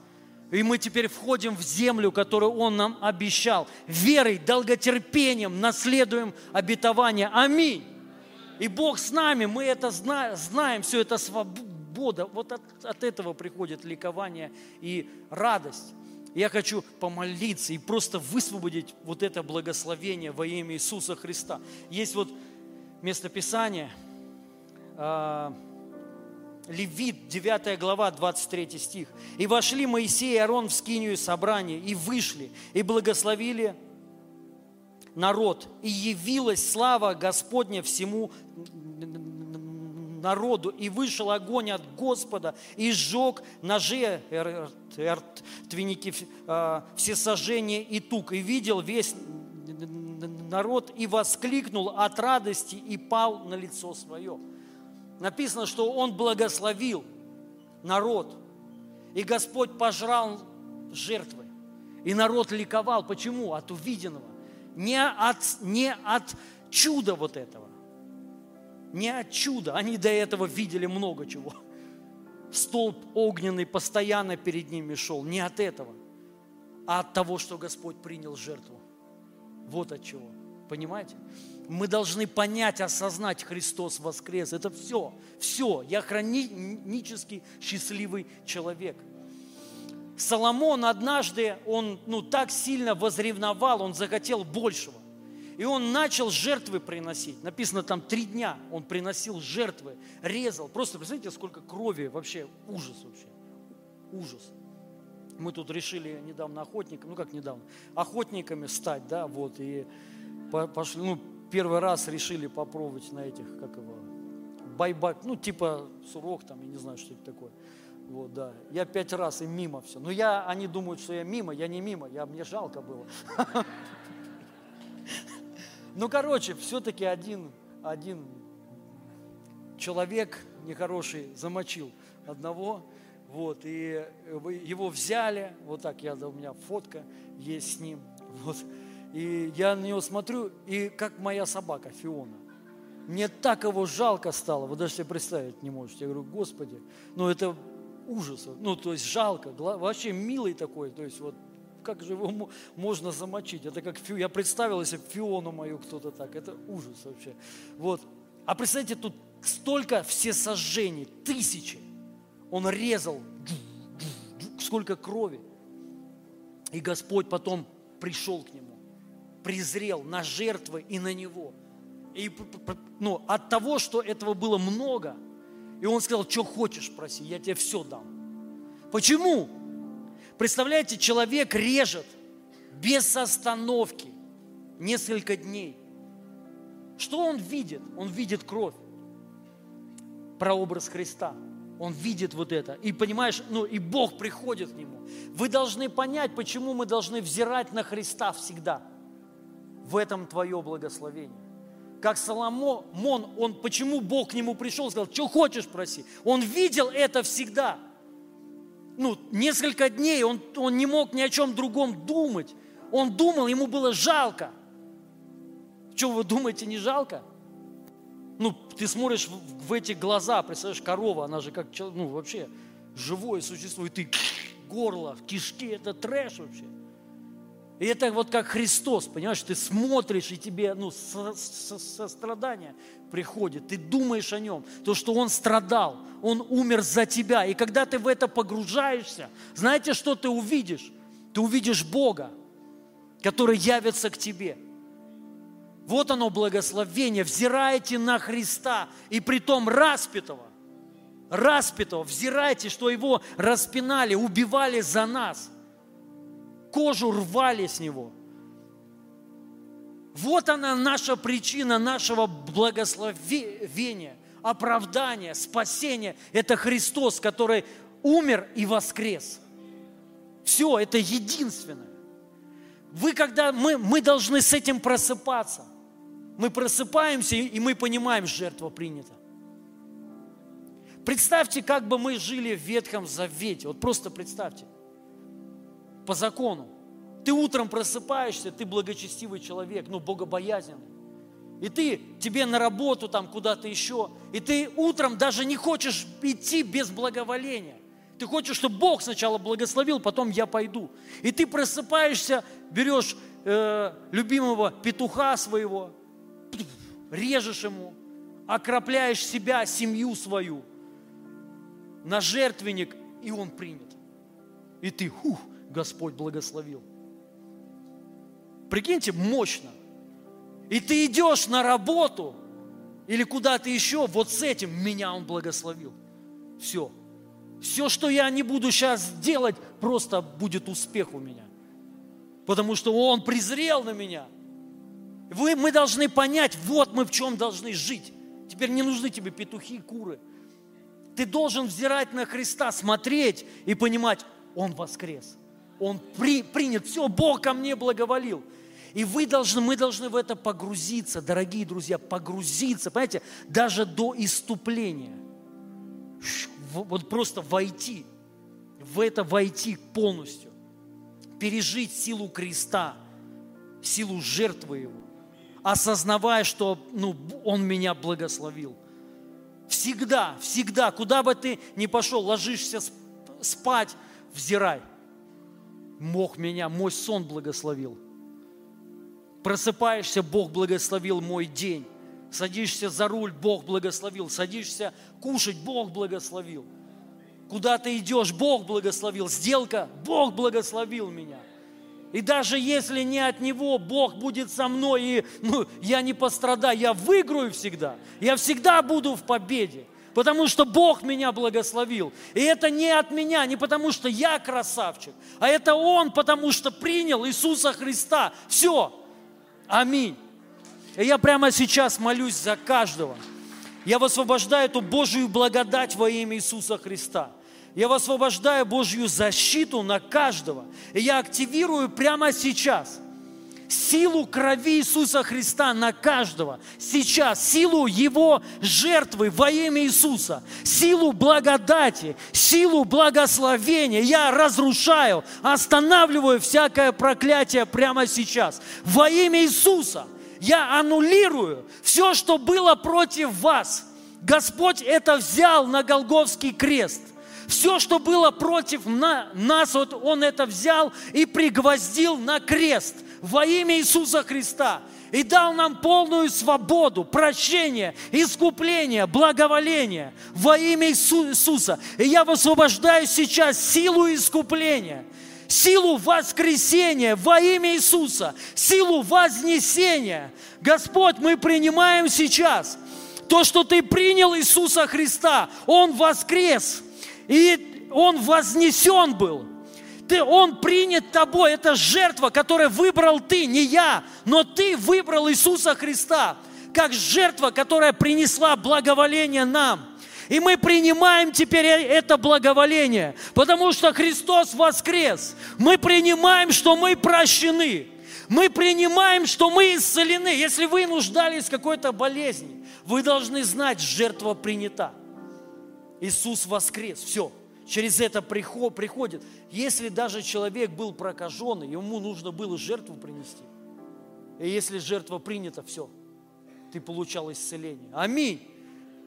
И мы теперь входим в землю, которую Он нам обещал. Верой, долготерпением наследуем обетование. Аминь. И Бог с нами, мы это знаем, знаем все это свобода. Вот от, от этого приходит ликование и радость. Я хочу помолиться и просто высвободить вот это благословение во имя Иисуса Христа. Есть вот местописание, э, Левит, 9 глава, 23 стих. «И вошли Моисей и Аарон в скинию собрания, и вышли, и благословили народ, и явилась слава Господня всему народу, и вышел огонь от Господа, и сжег ножи, твеники, а, все сожжения и тук, и видел весь народ, и воскликнул от радости, и пал на лицо свое» написано, что Он благословил народ. И Господь пожрал жертвы. И народ ликовал. Почему? От увиденного. Не от, не от чуда вот этого. Не от чуда. Они до этого видели много чего. Столб огненный постоянно перед ними шел. Не от этого, а от того, что Господь принял жертву. Вот от чего. Понимаете? Мы должны понять, осознать, Христос воскрес. Это все, все. Я хронически счастливый человек. Соломон однажды, он ну, так сильно возревновал, он захотел большего. И он начал жертвы приносить. Написано там три дня он приносил жертвы, резал. Просто представляете, сколько крови вообще, ужас вообще. Ужас. Мы тут решили недавно охотниками, ну как недавно, охотниками стать, да, вот, и пошли, ну, первый раз решили попробовать на этих, как его, байбак, ну, типа сурок там, я не знаю, что это такое. Вот, да. Я пять раз и мимо все. Но я, они думают, что я мимо, я не мимо, я, мне жалко было. Ну, короче, все-таки один, один человек нехороший замочил одного, вот, и его взяли, вот так, я, у меня фотка есть с ним, вот, и я на него смотрю, и как моя собака Фиона. Мне так его жалко стало, вы даже себе представить не можете. Я говорю, Господи, ну это ужас. Ну, то есть жалко, вообще милый такой, то есть вот как же его можно замочить? Это как Фи... я представил себе Фиону мою кто-то так, это ужас вообще. Вот. А представьте, тут столько все сожжений, тысячи. Он резал, сколько крови. И Господь потом пришел к нему презрел на жертвы и на него. И ну, от того, что этого было много, и он сказал, что хочешь, проси, я тебе все дам. Почему? Представляете, человек режет без остановки несколько дней. Что он видит? Он видит кровь. Прообраз Христа. Он видит вот это. И понимаешь, ну и Бог приходит к нему. Вы должны понять, почему мы должны взирать на Христа всегда. В этом твое благословение. Как Соломон, он, почему Бог к нему пришел, сказал, что хочешь проси. Он видел это всегда. Ну, несколько дней он, он не мог ни о чем другом думать. Он думал, ему было жалко. Что вы думаете, не жалко? Ну, ты смотришь в, в эти глаза, представляешь, корова, она же как, ну, вообще живое существо, и ты горло, кишки, это трэш вообще. И это вот как Христос, понимаешь, ты смотришь, и тебе ну, со, со, сострадание приходит, ты думаешь о нем, то, что он страдал, он умер за тебя. И когда ты в это погружаешься, знаете, что ты увидишь? Ты увидишь Бога, который явится к тебе – вот оно благословение. Взирайте на Христа и притом распятого. Распятого. Взирайте, что его распинали, убивали за нас. Кожу рвали с него. Вот она наша причина нашего благословения, оправдания, спасения. Это Христос, который умер и воскрес. Все, это единственное. Вы, когда мы, мы должны с этим просыпаться – мы просыпаемся, и мы понимаем, жертва принята. Представьте, как бы мы жили в Ветхом Завете. Вот просто представьте. По закону. Ты утром просыпаешься, ты благочестивый человек, ну, богобоязненный. И ты, тебе на работу там куда-то еще, и ты утром даже не хочешь идти без благоволения. Ты хочешь, чтобы Бог сначала благословил, потом я пойду. И ты просыпаешься, берешь э, любимого петуха своего, режешь ему, окропляешь себя, семью свою на жертвенник, и он принят. И ты, хух, Господь благословил. Прикиньте, мощно. И ты идешь на работу или куда-то еще, вот с этим меня Он благословил. Все. Все, что я не буду сейчас делать, просто будет успех у меня. Потому что Он презрел на меня – вы, мы должны понять, вот мы в чем должны жить. Теперь не нужны тебе петухи, куры. Ты должен взирать на Христа, смотреть и понимать, Он воскрес. Он при, принят. Все, Бог ко мне благоволил. И вы должны, мы должны в это погрузиться, дорогие друзья, погрузиться, понимаете, даже до иступления. Вот просто войти, в это войти полностью, пережить силу креста, силу жертвы Его осознавая, что ну, Он меня благословил. Всегда, всегда, куда бы ты ни пошел, ложишься спать, взирай. Бог меня, мой сон благословил. Просыпаешься, Бог благословил мой день. Садишься за руль, Бог благословил. Садишься кушать, Бог благословил. Куда ты идешь, Бог благословил. Сделка, Бог благословил меня. И даже если не от Него Бог будет со мной, и ну, я не пострадаю, я выиграю всегда. Я всегда буду в победе. Потому что Бог меня благословил. И это не от меня, не потому что я красавчик, а это Он, потому что принял Иисуса Христа. Все. Аминь. И я прямо сейчас молюсь за каждого. Я высвобождаю эту Божию благодать во имя Иисуса Христа. Я высвобождаю Божью защиту на каждого. И я активирую прямо сейчас силу крови Иисуса Христа на каждого. Сейчас силу Его жертвы во имя Иисуса, силу благодати, силу благословения. Я разрушаю, останавливаю всякое проклятие прямо сейчас. Во имя Иисуса я аннулирую все, что было против вас. Господь это взял на Голговский крест – все, что было против нас, вот Он это взял и пригвоздил на крест во имя Иисуса Христа и дал нам полную свободу, прощение, искупление, благоволение во имя Иисуса. И я высвобождаю сейчас силу искупления, силу воскресения во имя Иисуса, силу вознесения. Господь, мы принимаем сейчас то, что Ты принял Иисуса Христа. Он воскрес, и Он вознесен был. Ты, он принят тобой, это жертва, которую выбрал ты, не я, но ты выбрал Иисуса Христа, как жертва, которая принесла благоволение нам. И мы принимаем теперь э, это благоволение, потому что Христос воскрес. Мы принимаем, что мы прощены. Мы принимаем, что мы исцелены. Если вы нуждались в какой-то болезни, вы должны знать, жертва принята. Иисус воскрес. Все. Через это приходит. Если даже человек был прокаженный, ему нужно было жертву принести. И если жертва принята, все, ты получал исцеление. Аминь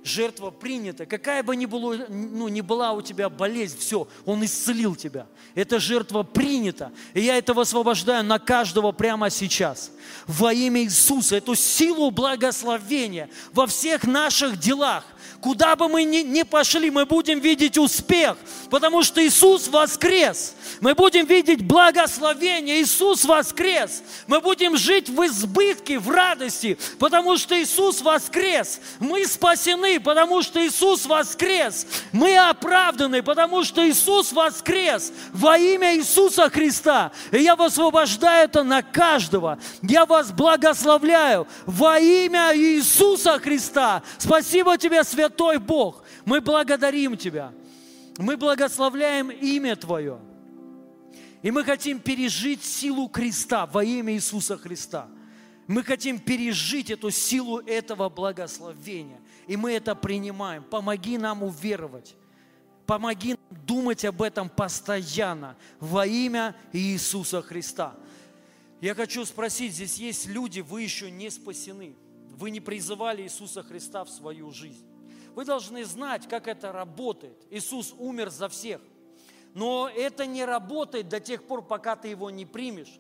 жертва принята, какая бы ни, было, ну, ни была у тебя болезнь, все, Он исцелил тебя. Эта жертва принята. И я это высвобождаю на каждого прямо сейчас. Во имя Иисуса, эту силу благословения во всех наших делах, Куда бы мы ни, ни пошли, мы будем видеть успех, потому что Иисус воскрес. Мы будем видеть благословение. Иисус воскрес. Мы будем жить в избытке, в радости, потому что Иисус воскрес. Мы спасены, потому что Иисус воскрес. Мы оправданы, потому что Иисус воскрес во имя Иисуса Христа. И я высвобождаю это на каждого. Я вас благословляю во имя Иисуса Христа. Спасибо тебе, Святой Бог, мы благодарим Тебя. Мы благословляем имя Твое. И мы хотим пережить силу креста во имя Иисуса Христа. Мы хотим пережить эту силу этого благословения. И мы это принимаем. Помоги нам уверовать. Помоги нам думать об этом постоянно во имя Иисуса Христа. Я хочу спросить, здесь есть люди, вы еще не спасены. Вы не призывали Иисуса Христа в свою жизнь. Вы должны знать, как это работает. Иисус умер за всех. Но это не работает до тех пор, пока ты его не примешь.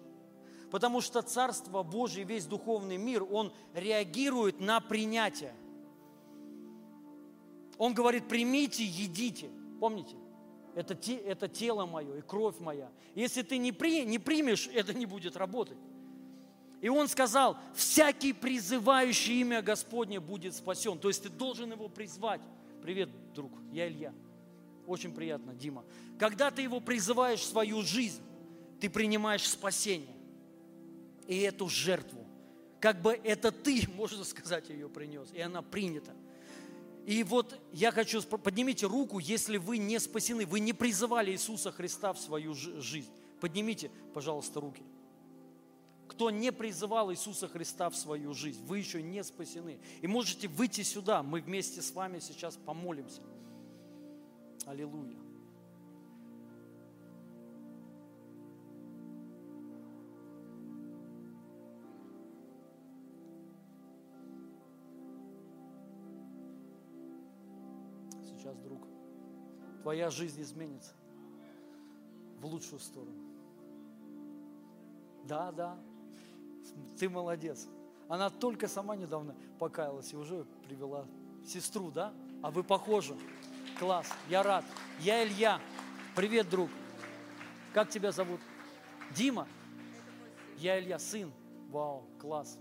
Потому что Царство Божье, весь духовный мир, он реагирует на принятие. Он говорит, примите, едите. Помните? Это, те, это тело мое и кровь моя. Если ты не, при, не примешь, это не будет работать. И он сказал, всякий призывающий имя Господне будет спасен. То есть ты должен его призвать. Привет, друг, я Илья. Очень приятно, Дима. Когда ты его призываешь в свою жизнь, ты принимаешь спасение. И эту жертву. Как бы это ты, можно сказать, ее принес. И она принята. И вот я хочу, поднимите руку, если вы не спасены, вы не призывали Иисуса Христа в свою жизнь. Поднимите, пожалуйста, руки кто не призывал Иисуса Христа в свою жизнь, вы еще не спасены. И можете выйти сюда, мы вместе с вами сейчас помолимся. Аллилуйя. Твоя жизнь изменится в лучшую сторону. Да, да, ты молодец. Она только сама недавно покаялась и уже привела сестру, да? А вы похожи. Класс, я рад. Я Илья. Привет, друг. Как тебя зовут? Дима? Я Илья, сын. Вау, класс.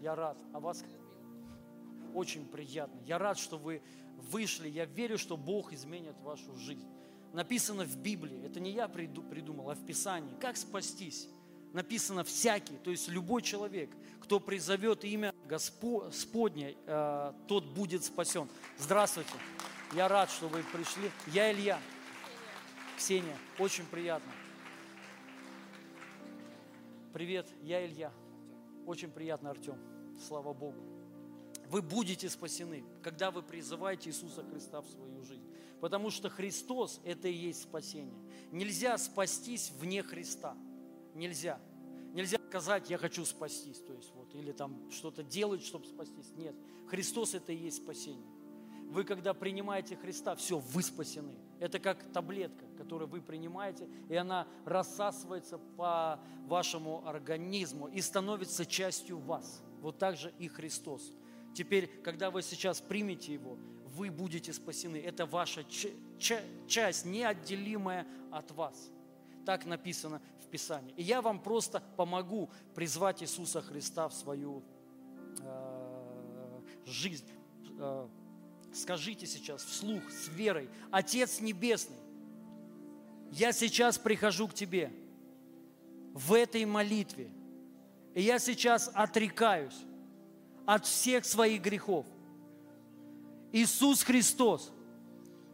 Я рад. А вас? Очень приятно. Я рад, что вы вышли. Я верю, что Бог изменит вашу жизнь. Написано в Библии. Это не я придумал, а в Писании. Как спастись? написано всякий, то есть любой человек, кто призовет имя Господне, э, тот будет спасен. Здравствуйте, я рад, что вы пришли. Я Илья. Ксения, очень приятно. Привет, я Илья. Очень приятно, Артем. Слава Богу. Вы будете спасены, когда вы призываете Иисуса Христа в свою жизнь. Потому что Христос – это и есть спасение. Нельзя спастись вне Христа – Нельзя. Нельзя сказать, я хочу спастись, то есть вот, или там что-то делать, чтобы спастись. Нет, Христос это и есть спасение. Вы, когда принимаете Христа, все, вы спасены. Это как таблетка, которую вы принимаете, и она рассасывается по вашему организму и становится частью вас. Вот так же и Христос. Теперь, когда вы сейчас примете Его, вы будете спасены. Это ваша часть, неотделимая от вас. Так написано в Писании. И я вам просто помогу призвать Иисуса Христа в свою э, жизнь. Э, скажите сейчас вслух с верой, Отец Небесный, я сейчас прихожу к Тебе в этой молитве, и я сейчас отрекаюсь от всех своих грехов. Иисус Христос,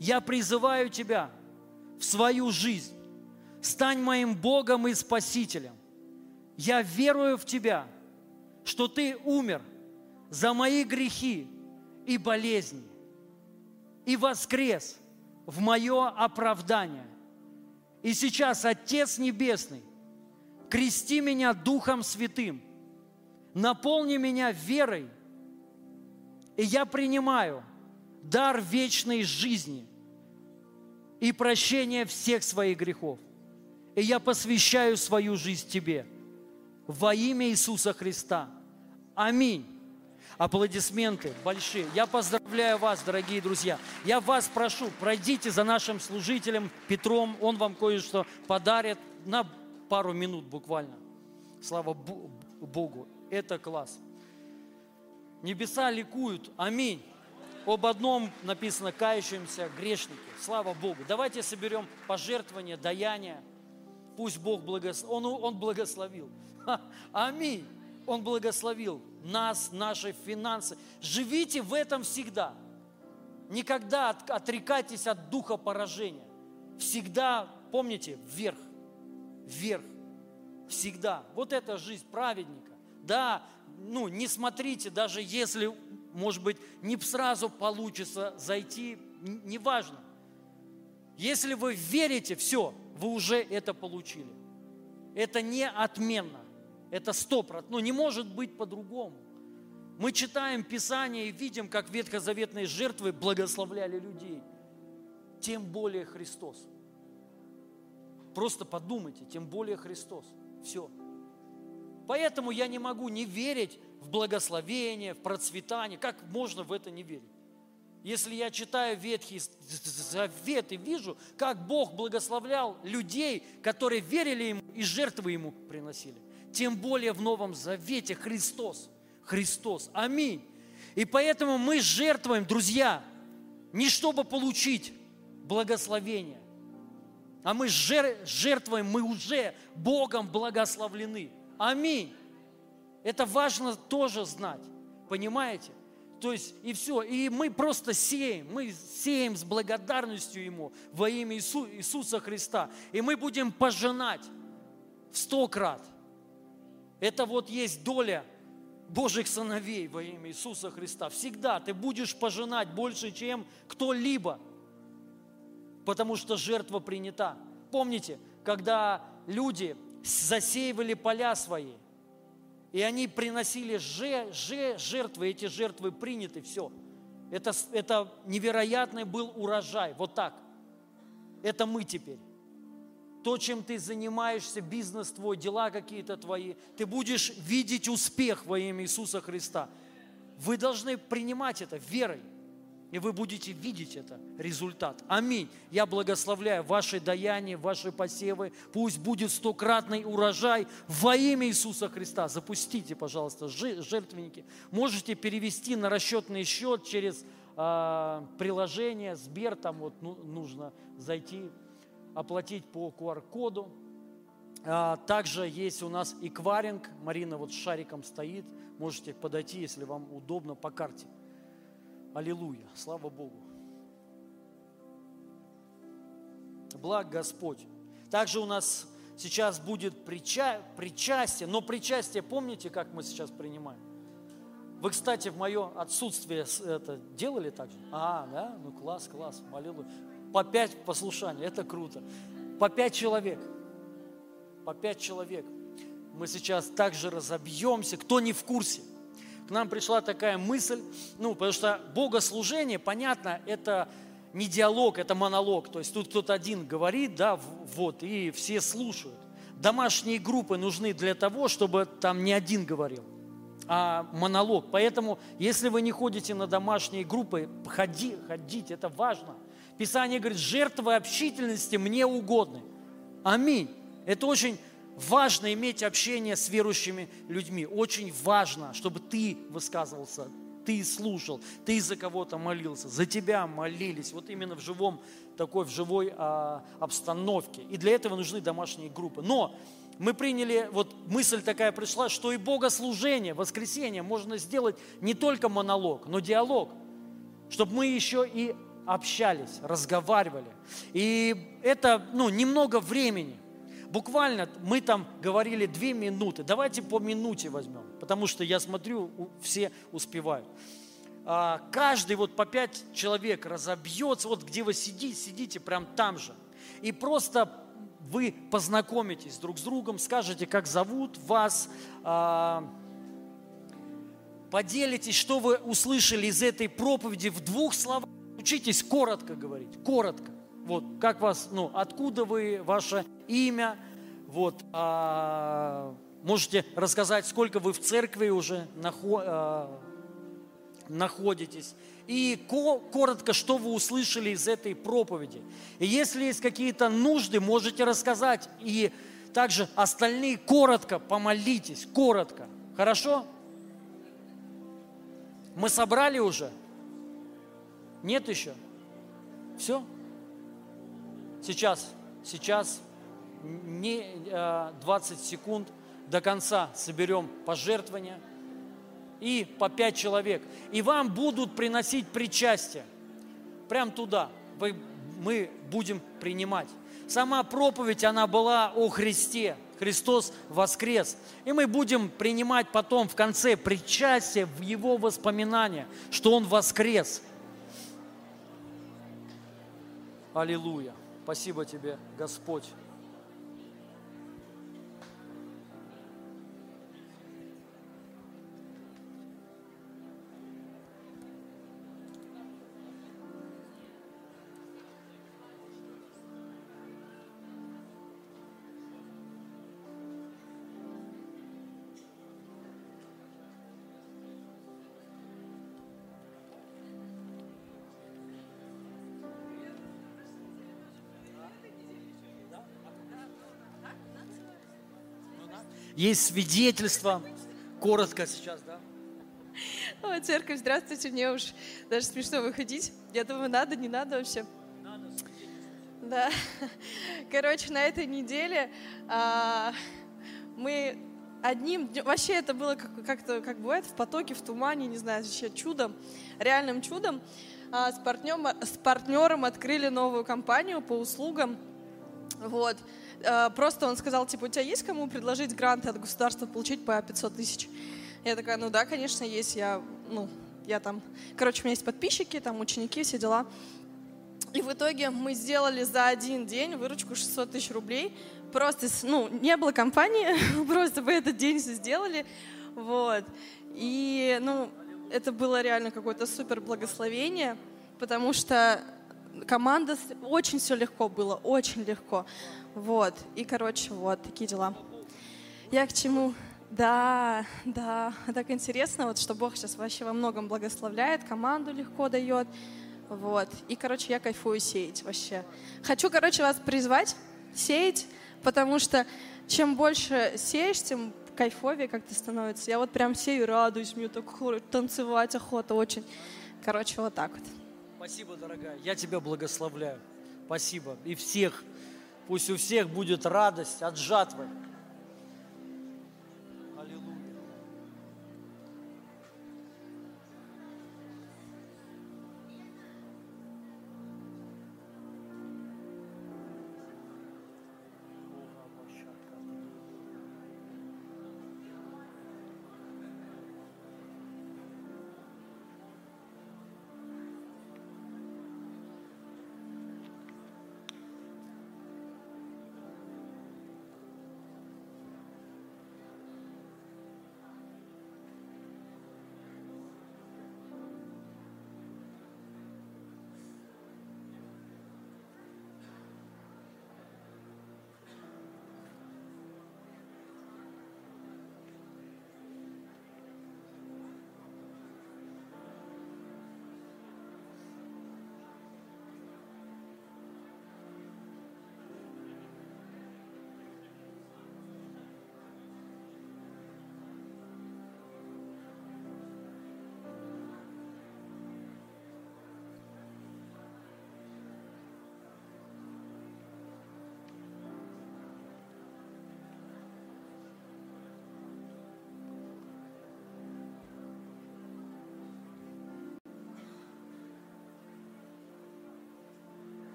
я призываю Тебя в свою жизнь. Стань моим Богом и Спасителем. Я верую в Тебя, что Ты умер за мои грехи и болезни и воскрес в мое оправдание. И сейчас, Отец Небесный, крести меня Духом Святым, наполни меня верой, и я принимаю дар вечной жизни и прощения всех своих грехов. И я посвящаю свою жизнь Тебе во имя Иисуса Христа. Аминь аплодисменты большие. Я поздравляю вас, дорогие друзья. Я вас прошу, пройдите за нашим служителем Петром, он вам кое-что подарит на пару минут буквально. Слава Богу, это класс. Небеса ликуют, аминь. Об одном написано кающимся грешники. Слава Богу. Давайте соберем пожертвования, даяния. Пусть Бог благословил. Он, он благословил. Аминь. Он благословил нас, наши финансы. Живите в этом всегда. Никогда от, отрекайтесь от духа поражения. Всегда, помните, вверх, вверх, всегда. Вот эта жизнь праведника. Да, ну, не смотрите, даже если, может быть, не сразу получится зайти, неважно. Если вы верите, все, вы уже это получили. Это не отменно. Это сто процентов. Ну, не может быть по-другому. Мы читаем Писание и видим, как ветхозаветные жертвы благословляли людей. Тем более Христос. Просто подумайте, тем более Христос. Все. Поэтому я не могу не верить в благословение, в процветание. Как можно в это не верить? Если я читаю Ветхий Завет и вижу, как Бог благословлял людей, которые верили Ему и жертвы Ему приносили тем более в Новом Завете Христос. Христос. Аминь. И поэтому мы жертвуем, друзья, не чтобы получить благословение, а мы жертвуем, мы уже Богом благословлены. Аминь. Это важно тоже знать. Понимаете? То есть и все. И мы просто сеем. Мы сеем с благодарностью Ему во имя Иису, Иисуса Христа. И мы будем пожинать в сто крат – это вот есть доля Божьих сыновей во имя Иисуса Христа. Всегда ты будешь пожинать больше, чем кто-либо, потому что жертва принята. Помните, когда люди засеивали поля свои, и они приносили же, же, жертвы, эти жертвы приняты, все. Это, это невероятный был урожай, вот так. Это мы теперь то, чем ты занимаешься, бизнес твой, дела какие-то твои, ты будешь видеть успех во имя Иисуса Христа. Вы должны принимать это верой, и вы будете видеть это, результат. Аминь. Я благословляю ваши даяния, ваши посевы. Пусть будет стократный урожай во имя Иисуса Христа. Запустите, пожалуйста, жертвенники. Можете перевести на расчетный счет через э, приложение Сбер, там вот ну, нужно зайти оплатить по QR-коду. А, также есть у нас экваринг. Марина вот с шариком стоит. Можете подойти, если вам удобно, по карте. Аллилуйя. Слава Богу. Благ Господь. Также у нас сейчас будет прича... причастие. Но причастие, помните, как мы сейчас принимаем? Вы, кстати, в мое отсутствие это делали так же? А, да? Ну класс, класс, аллилуйя по пять послушаний, это круто. По пять человек, по пять человек. Мы сейчас также разобьемся, кто не в курсе. К нам пришла такая мысль, ну, потому что богослужение, понятно, это не диалог, это монолог. То есть тут кто-то один говорит, да, вот, и все слушают. Домашние группы нужны для того, чтобы там не один говорил, а монолог. Поэтому, если вы не ходите на домашние группы, ходи, ходите, это важно – Писание говорит, жертвы общительности мне угодны. Аминь. Это очень важно иметь общение с верующими людьми. Очень важно, чтобы ты высказывался, ты слушал, ты за кого-то молился, за тебя молились. Вот именно в живом, такой в живой а, обстановке. И для этого нужны домашние группы. Но мы приняли, вот мысль такая пришла, что и богослужение, воскресенье можно сделать не только монолог, но диалог, чтобы мы еще и общались, разговаривали. И это, ну, немного времени. Буквально мы там говорили две минуты. Давайте по минуте возьмем, потому что я смотрю, все успевают. А, каждый вот по пять человек разобьется, вот где вы сидите, сидите прям там же. И просто вы познакомитесь друг с другом, скажете, как зовут вас, а, поделитесь, что вы услышали из этой проповеди в двух словах. Учитесь коротко говорить, коротко. Вот, как вас, ну, откуда вы, ваше имя, вот, а, можете рассказать, сколько вы в церкви уже нахо, а, находитесь и коротко, что вы услышали из этой проповеди. И если есть какие-то нужды, можете рассказать. И также остальные коротко помолитесь, коротко. Хорошо? Мы собрали уже? Нет еще? Все? Сейчас, сейчас не 20 э, секунд до конца соберем пожертвования – и по пять человек. И вам будут приносить причастие. Прям туда. Вы, мы будем принимать. Сама проповедь, она была о Христе. Христос воскрес. И мы будем принимать потом в конце причастие в Его воспоминания, что Он воскрес. Аллилуйя. Спасибо тебе, Господь. Есть свидетельство. Коротко сейчас, да? О, церковь, здравствуйте, мне уж даже смешно выходить. Я думаю, надо, не надо вообще. Надо Да. Короче, на этой неделе а, мы одним днем, вообще это было как, как-то, как бывает, в потоке, в тумане, не знаю, вообще чудом, реальным чудом. А, с, партнером, с партнером открыли новую компанию по услугам. Вот. Э, просто он сказал, типа, у тебя есть кому предложить гранты от государства получить по 500 тысяч? Я такая, ну да, конечно, есть. Я, ну, я там, короче, у меня есть подписчики, там ученики, все дела. И в итоге мы сделали за один день выручку 600 тысяч рублей. Просто, ну, не было компании, просто в этот день все сделали. Вот. И, ну, это было реально какое-то супер благословение, потому что команда, очень все легко было, очень легко. Вот, и, короче, вот, такие дела. Я к чему? Да, да, так интересно, вот, что Бог сейчас вообще во многом благословляет, команду легко дает, вот. И, короче, я кайфую сеять вообще. Хочу, короче, вас призвать сеять, потому что чем больше сеешь, тем кайфовее как-то становится. Я вот прям сею, радуюсь, мне так танцевать охота очень. Короче, вот так вот. Спасибо, дорогая. Я тебя благословляю. Спасибо. И всех. Пусть у всех будет радость от жатвы.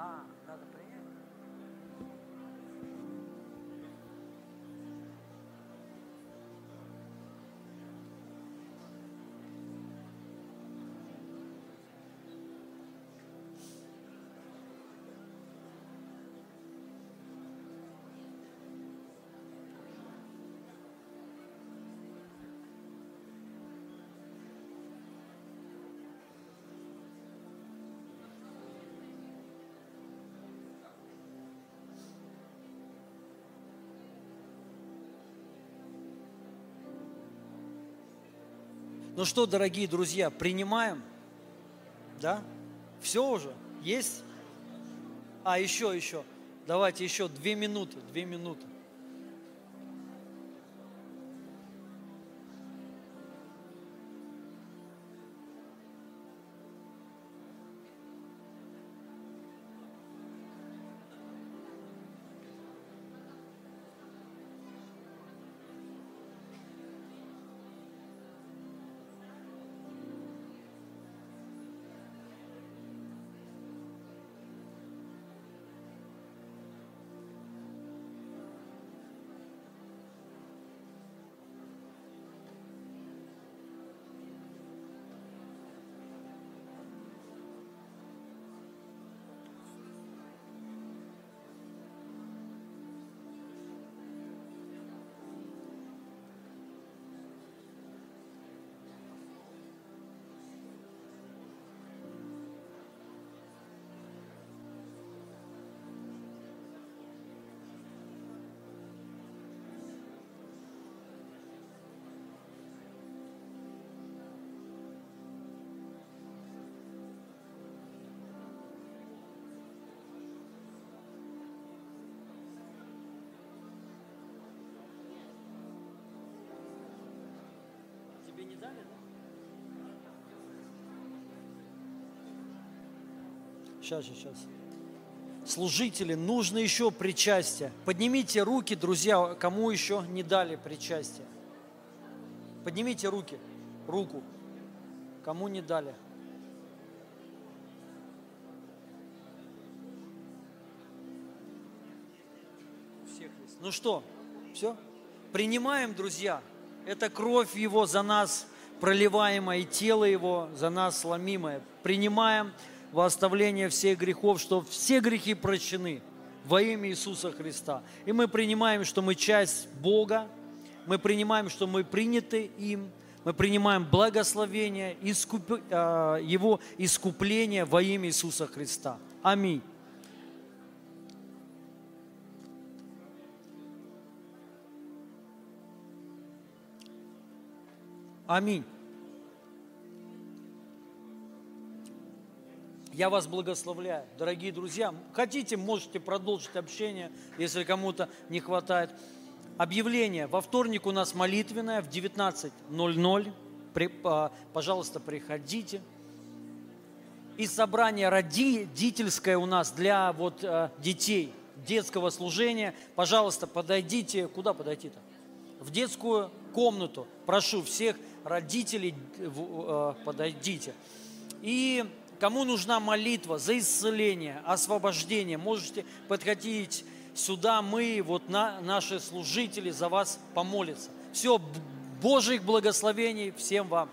А, Ну что, дорогие друзья, принимаем? Да? Все уже? Есть? А, еще, еще. Давайте еще две минуты, две минуты. Тебе не дали, да? Сейчас, сейчас. Служители, нужно еще причастие. Поднимите руки, друзья, кому еще не дали причастие. Поднимите руки, руку, кому не дали. Всех есть. Ну что, все? Принимаем, друзья. Это кровь Его за нас проливаемая, и тело Его за нас сломимое. Принимаем во оставление всех грехов, что все грехи прощены во имя Иисуса Христа. И мы принимаем, что мы часть Бога, мы принимаем, что мы приняты им, мы принимаем благословение, искуп- а, Его искупление во имя Иисуса Христа. Аминь. Аминь. Я вас благословляю, дорогие друзья. Хотите, можете продолжить общение, если кому-то не хватает. Объявление. Во вторник у нас молитвенное в 19.00. При- а, Пожалуйста, приходите. И собрание родительское у нас для вот э, детей, детского служения. Пожалуйста, подойдите. Куда подойти-то? В детскую комнату. Прошу всех родителей, в- э, подойдите. И кому нужна молитва за исцеление, освобождение, можете подходить сюда. Мы, вот на, наши служители, за вас помолятся. Все, Божьих благословений всем вам.